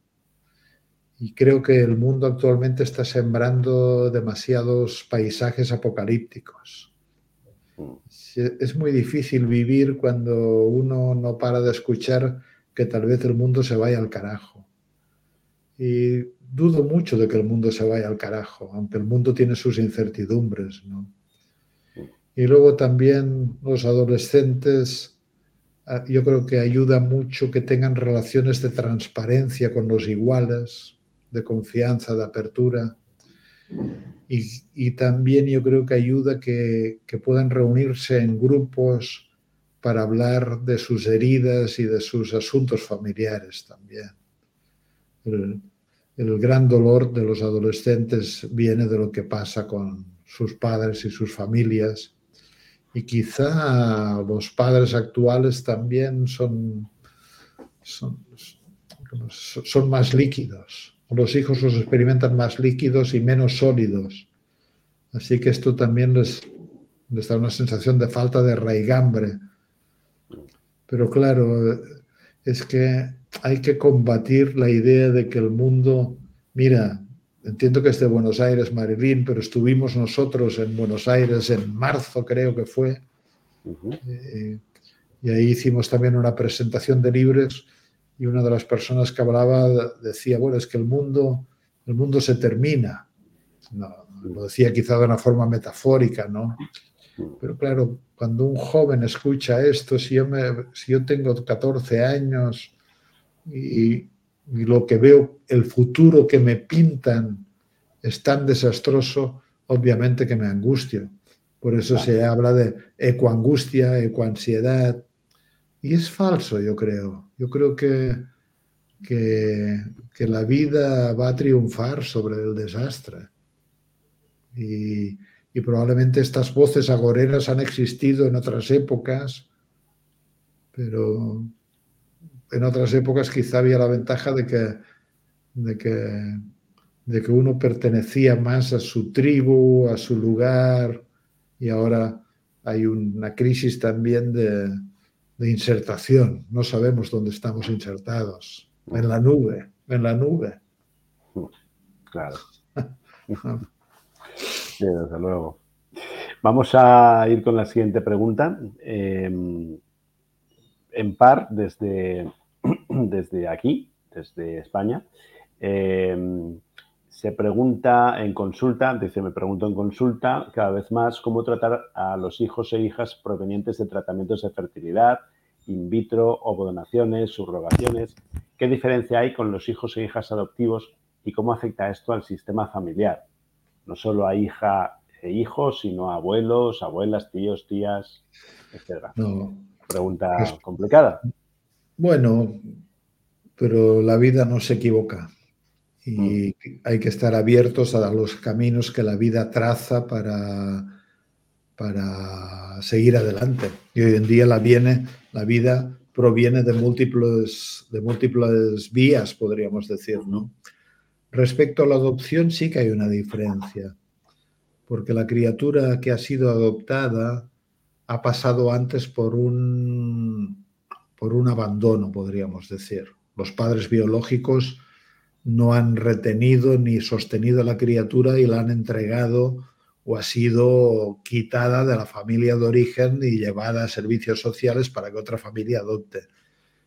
Y creo que el mundo actualmente está sembrando demasiados paisajes apocalípticos es muy difícil vivir cuando uno no para de escuchar que tal vez el mundo se vaya al carajo. Y dudo mucho de que el mundo se vaya al carajo, aunque el mundo tiene sus incertidumbres. Y luego también los adolescentes, ah, yo creo que ayuda mucho que tengan relaciones de transparencia con los iguales, de confianza, de apertura y, también yo creo que ayuda que, que, puedan reunirse en grupos para hablar de sus heridas y de sus asuntos familiares también. El, el gran dolor de los adolescentes viene de lo que pasa con sus padres y sus familias. Y quizá los padres actuales también son, son, son más líquidos los hijos los experimentan más líquidos y menos sólidos. Así que esto también les, da una sensación de falta de raigambre. Pero claro, es que hay que combatir la idea de que el mundo, mira, entiendo que es de Buenos Aires, Marilín, pero estuvimos nosotros en Buenos Aires en marzo, creo que fue, eh, y ahí hicimos también una presentación de libros y una de las personas que hablaba decía, bueno, es que el mundo, el mundo se termina. No, lo decía quizá de una forma metafórica, ¿no? Pero claro, cuando un joven escucha esto, si yo, me, si yo tengo 14 años y, lo que veo, el futuro que me pintan es tan desastroso, obviamente que me angustio. Por eso se habla de ecoangustia, ecoansiedad. Y es falso, yo creo. Yo creo que, que, que la vida va a triunfar sobre el desastre. Y, y probablemente estas voces agoreras han existido en otras épocas, pero en otras épocas quizá había la ventaja de que, de que, de que uno pertenecía más a su tribu, a su lugar, y ahora hay una crisis también de, de insertación. No sabemos dónde estamos insertados. En la nube, en la nube. Claro. Sí, desde luego. Vamos a ir con la siguiente pregunta. Em, en par, desde, desde aquí, desde España, em, se pregunta en consulta, dice, me pregunto en consulta cada vez más cómo tratar a los hijos e hijas provenientes de tratamientos de fertilidad, in vitro, ovodonaciones, subrogaciones. ¿Qué diferencia hay con los hijos e hijas adoptivos y cómo afecta esto al sistema familiar? no solo a hija e hijos, sino a abuelos, abuelas, tíos, tías, etc. Pregunta complicada. Bueno, pero la vida no se equivoca y hay que estar abiertos a los caminos que la vida traza para, para seguir adelante. Y hoy en día la, viene, la vida proviene de múltiples, de múltiples vías, podríamos decir, ¿no? Respecto a la adopción sí que hay una diferencia, porque la criatura que ha sido adoptada ha pasado antes por un, por un abandono, podríamos decir. Los padres biológicos no han retenido ni sostenido a la criatura y la han entregado o ha sido quitada de la familia de origen y llevada a servicios sociales para que otra familia adopte.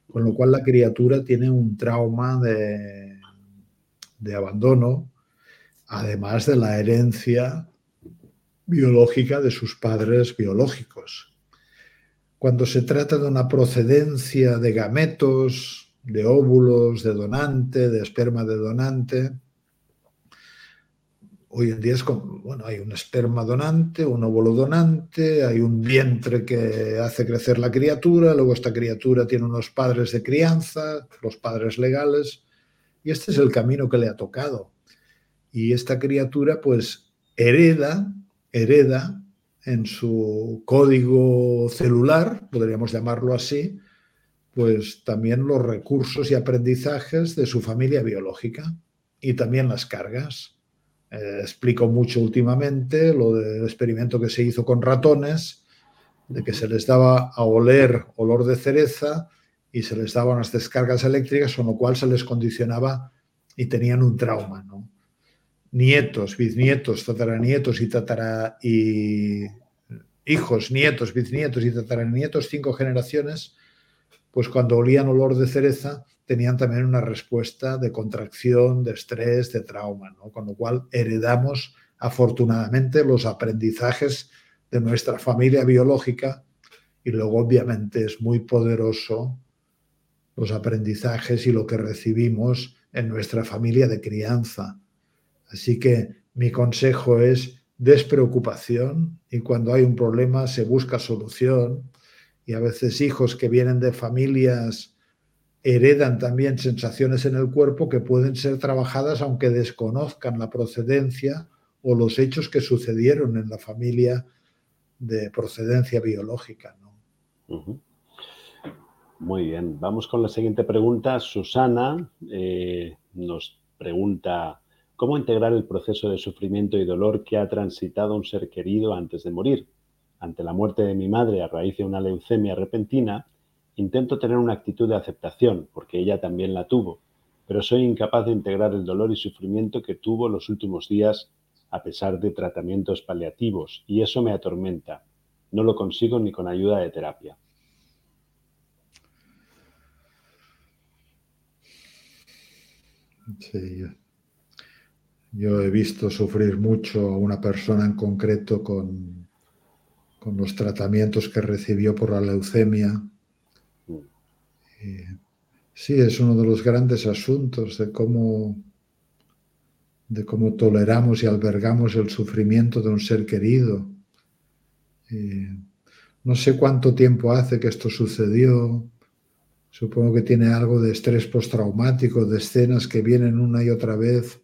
Con lo cual la criatura tiene un trauma de, de abandono, además de la herencia biológica de sus padres biológicos. Cuando se trata de una procedencia de gametos, de óvulos, de donante, de esperma de donante, hoy en día es bueno, hay un esperma donante, un óvulo donante, hay un vientre que hace crecer la criatura, luego esta criatura tiene unos padres de crianza, los padres legales, y este es el camino que le ha tocado. Y esta criatura pues hereda, hereda en su código celular, podríamos llamarlo así, pues también los recursos y aprendizajes de su familia biológica y también las cargas. Eh, explico mucho últimamente lo del experimento que se hizo con ratones, de que se les daba a oler olor de cereza y se les daba unas descargas eléctricas, con lo cual se les condicionaba y tenían un trauma. Nietos, bisnietos, tataranietos y, tatara, y hijos, nietos, bisnietos y tataranietos, cinco generaciones, pues cuando olían olor de cereza tenían también una respuesta de contracción, de estrés, de trauma, ¿no? con lo cual heredamos afortunadamente los aprendizajes de nuestra familia biológica y luego obviamente es muy poderoso los aprendizajes y lo que recibimos en nuestra familia de crianza. Así que mi consejo es despreocupación y cuando hay un problema se busca solución y a veces hijos que vienen de familias heredan también sensaciones en el cuerpo que pueden ser trabajadas aunque desconozcan la procedencia o los hechos que sucedieron en la familia de procedencia biológica. ¿no? Muy bien, vamos con la siguiente pregunta. Susana eh, nos pregunta, ¿cómo integrar el proceso de sufrimiento y dolor que ha transitado un ser querido antes de morir? Ante la muerte de mi madre a raíz de una leucemia repentina, intento tener una actitud de aceptación, porque ella también la tuvo, pero soy incapaz de integrar el dolor y sufrimiento que tuvo los últimos días a pesar de tratamientos paliativos, y eso me atormenta. No lo consigo ni con ayuda de terapia. Sí. Yo he visto sufrir mucho a una persona en concreto con, con los tratamientos que recibió por la leucemia. sí, es uno de los grandes asuntos de cómo, de cómo toleramos y albergamos el sufrimiento de un ser querido. no sé cuánto tiempo hace que esto sucedió. Supongo que tiene algo de estrés postraumático, de escenas que vienen una y otra vez.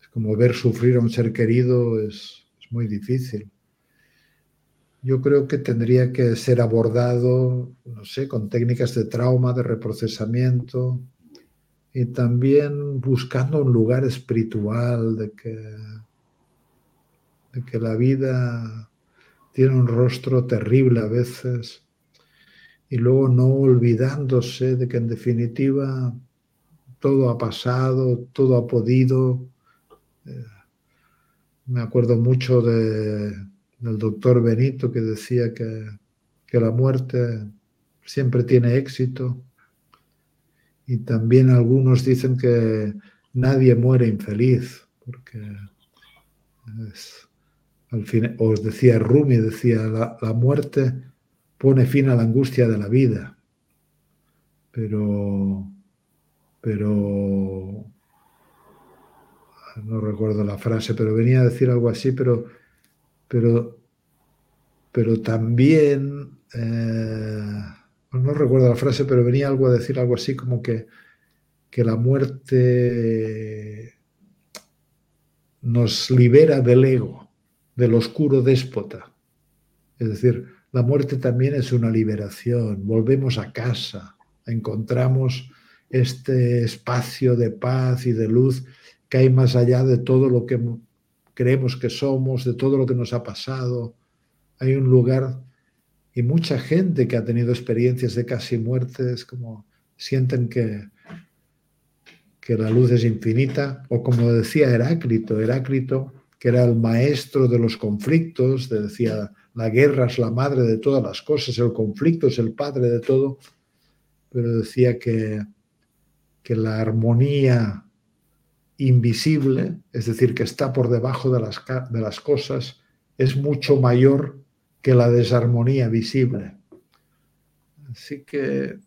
Es como ver sufrir a un ser querido es, es muy difícil yo creo que tendría que ser abordado, no sé, con técnicas de trauma, de reprocesamiento y también buscando un lugar espiritual de que, de que la vida tiene un rostro terrible a veces y luego no olvidándose de que en definitiva todo ha pasado, todo ha podido. Eh, me acuerdo mucho de del doctor Benito que decía que, la muerte siempre tiene éxito. Y también algunos dicen que nadie muere infeliz, porque al fin, os decía Rumi, decía, la, la, muerte pone fin a la angustia de la vida, pero, pero, no recuerdo la frase, pero venía a decir algo así, pero pero, pero también, eh, no recuerdo la frase, pero venía algo a decir algo así como que, que la muerte nos libera del ego, del oscuro déspota. Es decir, la muerte también es una liberación, volvemos a casa, encontramos este espacio de paz y de luz que hay más allá de todo lo que creemos que somos, de todo lo que nos ha pasado. Hay un lugar y mucha gente que ha tenido experiencias de casi muerte es como sienten que, que la luz es infinita, o como decía Heráclito, Heráclito, que era el maestro de los conflictos, decía, la guerra es la madre de todas las cosas, el conflicto es el padre de todo, pero decía que, que la armonía invisible, es decir, que está por debajo de las, de las cosas, es mucho mayor que la desarmonía visible. Así que,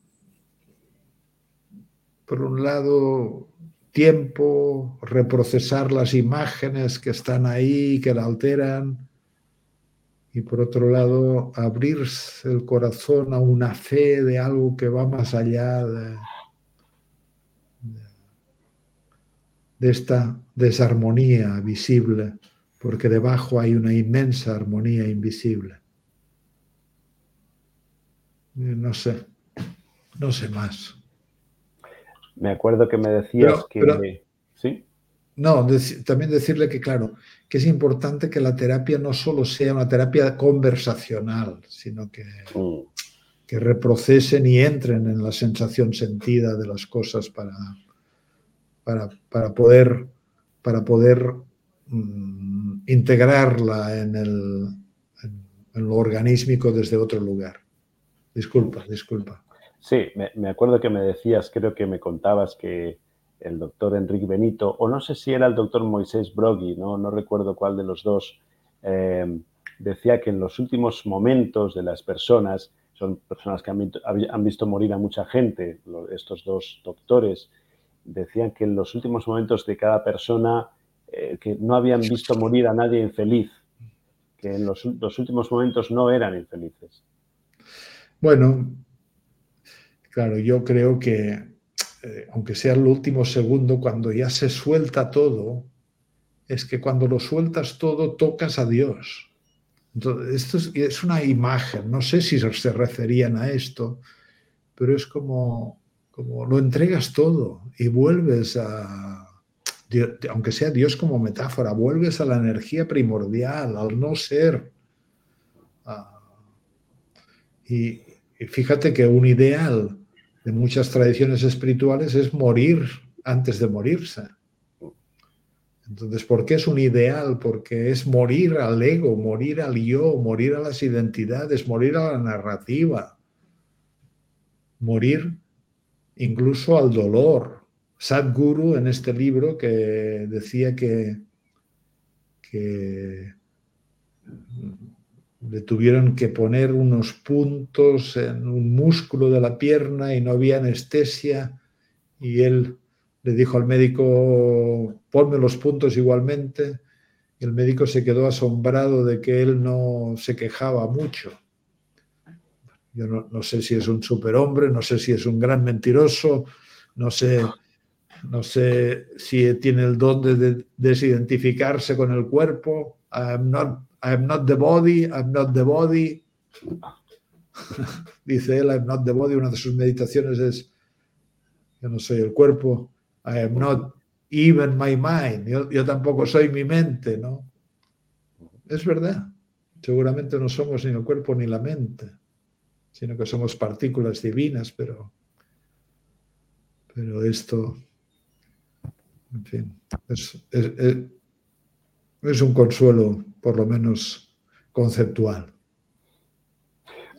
por un lado, tiempo, reprocesar las imágenes que están ahí, que la alteran, y por otro lado, abrirse el corazón a una fe de algo que va más allá de, de esta desarmonía visible, porque debajo hay una inmensa armonía invisible. No sé, no sé más. Me acuerdo que me decías que... ¿Sí? No, también decirle que, claro, que es importante que la terapia no solo sea una terapia conversacional, sino que, mm. que reprocesen y entren en la sensación sentida de las cosas para, poder, para poder mm, integrarla en, el, en, lo organísmico desde otro lugar. Disculpa, disculpa. Sí, me, acuerdo que me decías, creo que me contabas que el doctor Enrique Benito, o no sé si era el doctor Moisés Brogui, no, no recuerdo cuál de los dos, eh, decía que en los últimos momentos de las personas, son personas que han, han visto morir a mucha gente, estos dos doctores, decían que en los últimos momentos de cada persona eh, que no habían visto morir a nadie infeliz, que en los, últimos momentos no eran infelices. Bueno, claro, yo creo que eh, aunque sea el último segundo, cuando ya se suelta todo, es que cuando lo sueltas todo tocas a Dios. Entonces, esto es, es una imagen, no sé si se referían a esto, pero es como lo entregas todo y vuelves a, aunque sea Dios como metáfora, vuelves a la energía primordial, al no ser. Ah, y, fíjate que un ideal de muchas tradiciones espirituales es morir antes de morirse. Entonces, ¿por qué es un ideal? Porque es morir al ego, morir al yo, morir a las identidades, morir a la narrativa, morir incluso al dolor, Sadhguru en este libro que decía que, que le tuvieron que poner unos puntos en un músculo de la pierna y no había anestesia y él le dijo al médico, ponme los puntos igualmente. Y el médico se quedó asombrado de que él no se quejaba mucho. Yo no, sé si es un superhombre, no sé si es un gran mentiroso, no sé, no sé si tiene el don de desidentificarse con el cuerpo. I'm not, not the body, I'm not the body. Dice él, I'm not the body. Una de sus meditaciones es, yo no soy el cuerpo. I am not even my mind. Yo, yo tampoco soy mi mente, ¿no? Es verdad. Seguramente no somos ni el cuerpo ni la mente sino que somos partículas divinas, pero, pero esto, en fin, es, es, un consuelo, por lo menos conceptual.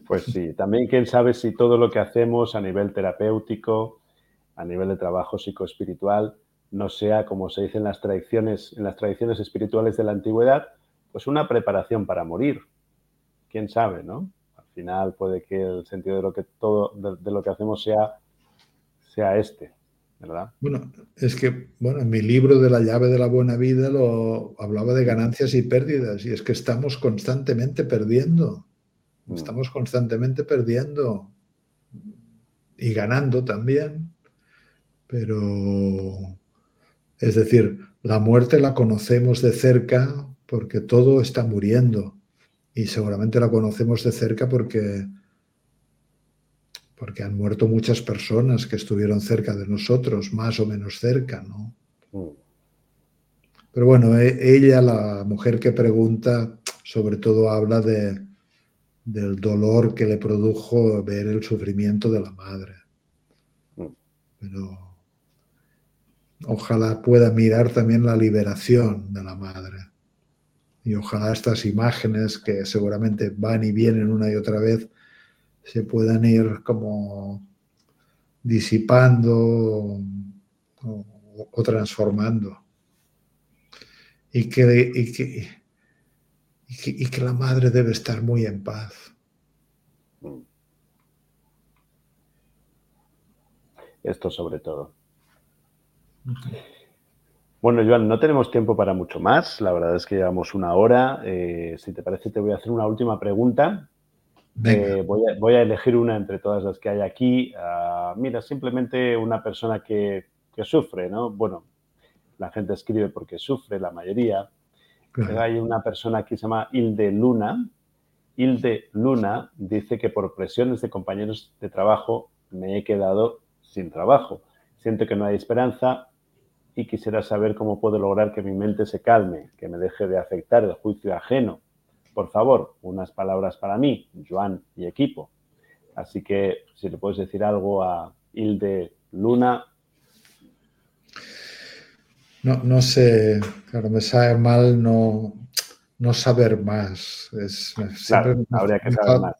Pues sí, también quién sabe si todo lo que hacemos a nivel terapéutico, a nivel de trabajo psicoespiritual, no sea, como se dice en las tradiciones, en las tradiciones espirituales de la antigüedad, pues una preparación para morir. Quién sabe, ¿no? Final puede que el sentido de lo que todo de, lo que hacemos sea, sea este, ¿verdad? Bueno, es que bueno, en mi libro de la llave de la buena vida lo hablaba de ganancias y pérdidas, y es que estamos constantemente perdiendo. Mm. Estamos constantemente perdiendo y ganando también. Pero es decir, la muerte la conocemos de cerca porque todo está muriendo y seguramente la conocemos de cerca porque, porque han muerto muchas personas que estuvieron cerca de nosotros, más o menos cerca, ¿no? Mm. Pero bueno, e, ella, la mujer que pregunta, sobre todo habla de, del dolor que le produjo ver el sufrimiento de la madre. Mm. Pero ojalá pueda mirar también la liberación de la madre. Y ojalá estas imágenes que seguramente van y vienen una y otra vez se puedan ir como disipando o, transformando. Y que, y que, y, que, la madre debe estar muy en paz. Esto sobre todo. Bueno, Joan, no tenemos tiempo para mucho más. La verdad es que llevamos una hora. Eh, si te parece, te voy a hacer una última pregunta. Eh, voy, a, elegir una entre todas las que hay aquí. Ah, mira, simplemente una persona que, sufre, ¿no? Bueno, la gente escribe porque sufre, la mayoría. hay una persona que se llama Hilde Luna. Hilde Luna dice que por presiones de compañeros de trabajo me he quedado sin trabajo. Siento que no hay esperanza y quisiera saber cómo puedo lograr que mi mente se calme, que me deje de afectar el juicio ajeno. Por favor, unas palabras para mí, Joan y equipo. Así que si le puedes decir algo a Hilde Luna. No, no sé, claro, me sabe mal no, no saber más. Es, habría que saber más.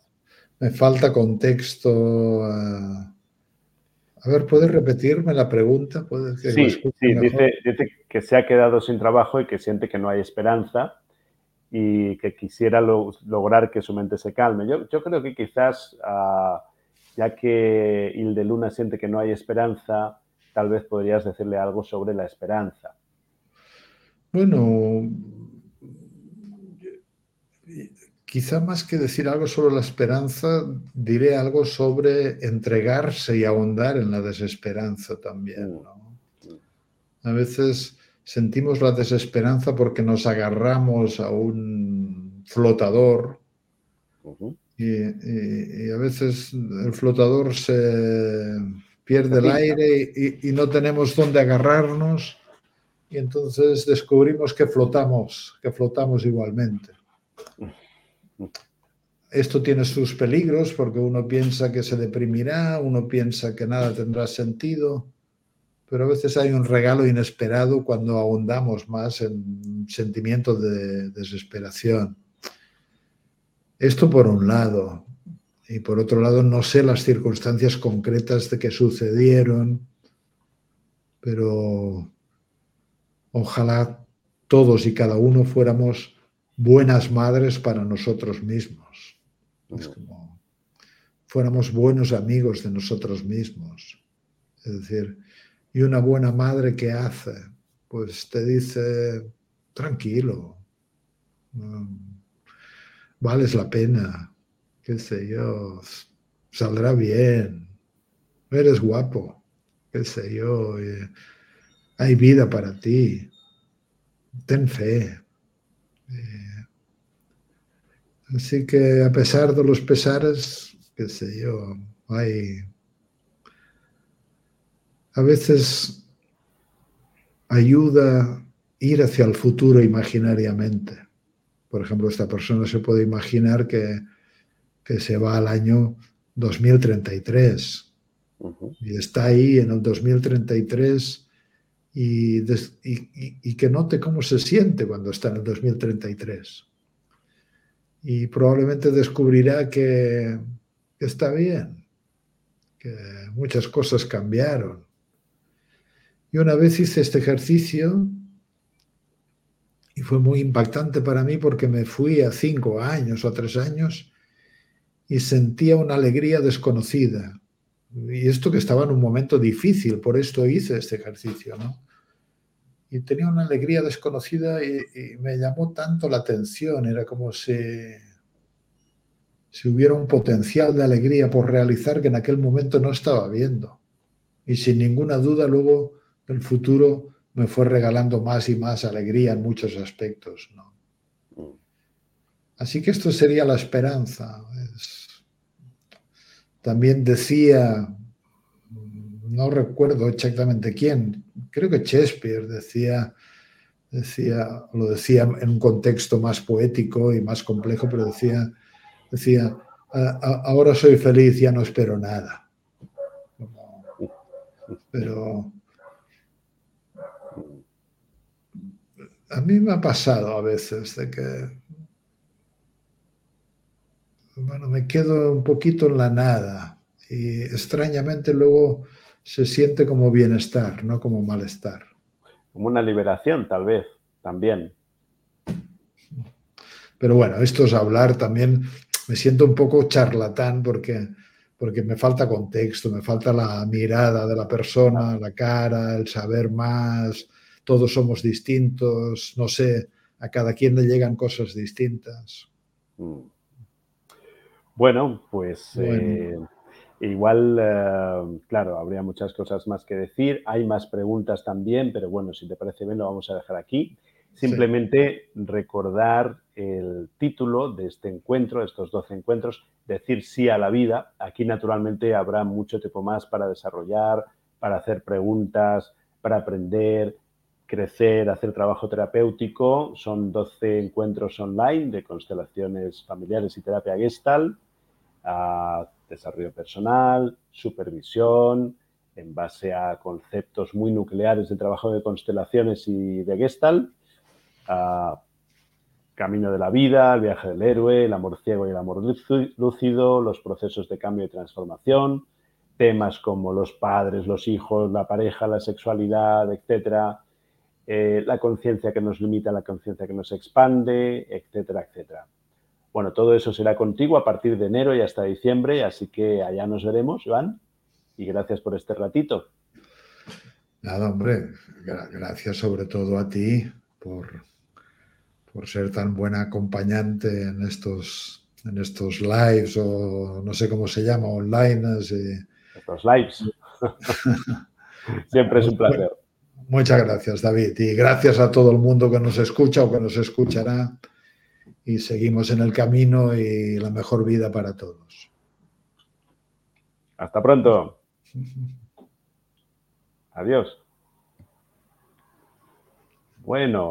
Me falta contexto. A ver, ¿puedes repetirme la pregunta? sí, sí dice, que se ha quedado sin trabajo y que siente que no hay esperanza y que quisiera lograr que su mente se calme. Yo, creo que quizás, ah, ya que Hilde Luna siente que no hay esperanza, tal vez podrías decirle algo sobre la esperanza. Bueno, Quizá más que decir algo sobre la esperanza, diré algo sobre entregarse y ahondar en la desesperanza también. Mm. A veces sentimos la desesperanza porque nos agarramos a un flotador y, a veces el flotador se pierde el aire y, y no tenemos dónde agarrarnos y entonces descubrimos que flotamos, que flotamos igualmente. Esto tiene sus peligros porque uno piensa que se deprimirá, uno piensa que nada tendrá sentido, pero a veces hay un regalo inesperado cuando ahondamos más en sentimientos de desesperación. Esto por un lado. Y por otro lado, no sé las circunstancias concretas de que sucedieron, pero ojalá todos y cada uno fuéramos buenas madres para nosotros mismos. Es como fuéramos buenos amigos de nosotros mismos. Es decir, y una buena madre que hace, pues te dice, tranquilo, vales la pena, qué sé yo, saldrá bien, eres guapo, qué sé yo, hay vida para ti, ten fe. Eh, así que a pesar de los pesares, qué sé yo, hay... A veces ayuda ir hacia el futuro imaginariamente. Por ejemplo, esta persona se puede imaginar que, que se va al año 2033 y está ahí en el 2033 y, y, que note cómo se siente cuando está en el 2033. Y probablemente descubrirá que, está bien, que muchas cosas cambiaron. Y una vez hice este ejercicio y fue muy impactante para mí porque me fui a cinco años o tres años y sentía una alegría desconocida. Y esto que estaba en un momento difícil, por esto hice este ejercicio, ¿no? Y tenía una alegría desconocida y, me llamó tanto la atención, era como si, si hubiera un potencial de alegría por realizar que en aquel momento no estaba viendo. Y sin ninguna duda luego el futuro me fue regalando más y más alegría en muchos aspectos. ¿no? Así que esto sería la esperanza. También decía, no recuerdo exactamente quién, creo que Shakespeare decía, decía, lo decía en un contexto más poético y más complejo, pero decía, decía, ahora soy feliz, ya no espero nada. Pero a mí me ha pasado a veces de que, bueno, me quedo un poquito en la nada y extrañamente luego se siente como bienestar, no como malestar. Como una liberación, tal vez, también. Pero bueno, esto es hablar también, me siento un poco charlatán porque, porque me falta contexto, me falta la mirada de la persona, la cara, el saber más, todos somos distintos, no sé, a cada quien le llegan cosas distintas. Mm. Bueno, pues eh, igual, eh, claro, habría muchas cosas más que decir. Hay más preguntas también, pero bueno, si te parece bien, lo vamos a dejar aquí. Simplemente recordar el título de este encuentro, de estos 12 encuentros, decir sí a la vida. Aquí naturalmente habrá mucho tiempo más para desarrollar, para hacer preguntas, para aprender, crecer, hacer trabajo terapéutico. Son 12 encuentros online de constelaciones familiares y terapia gestal, desarrollo personal, supervisión, en base a conceptos muy nucleares de trabajo de constelaciones y de gestal, camino de la vida, el viaje del héroe, el amor ciego y el amor lúcido, los procesos de cambio y transformación, temas como los padres, los hijos, la pareja, la sexualidad, etcétera, eh, la conciencia que nos limita, la conciencia que nos expande, etcétera, etcétera. Bueno, todo eso será contigo a partir de enero y hasta diciembre, así que allá nos veremos, Joan, y gracias por este ratito. Nada, hombre, gracias sobre todo a ti por, por ser tan buena acompañante en estos, en estos lives o no sé cómo se llama, online. Estos lives. Siempre es un placer. Muchas gracias, David. Y gracias a todo el mundo que nos escucha o que nos escuchará. Y seguimos en el camino y la mejor vida para todos. Hasta pronto. Adiós. Bueno.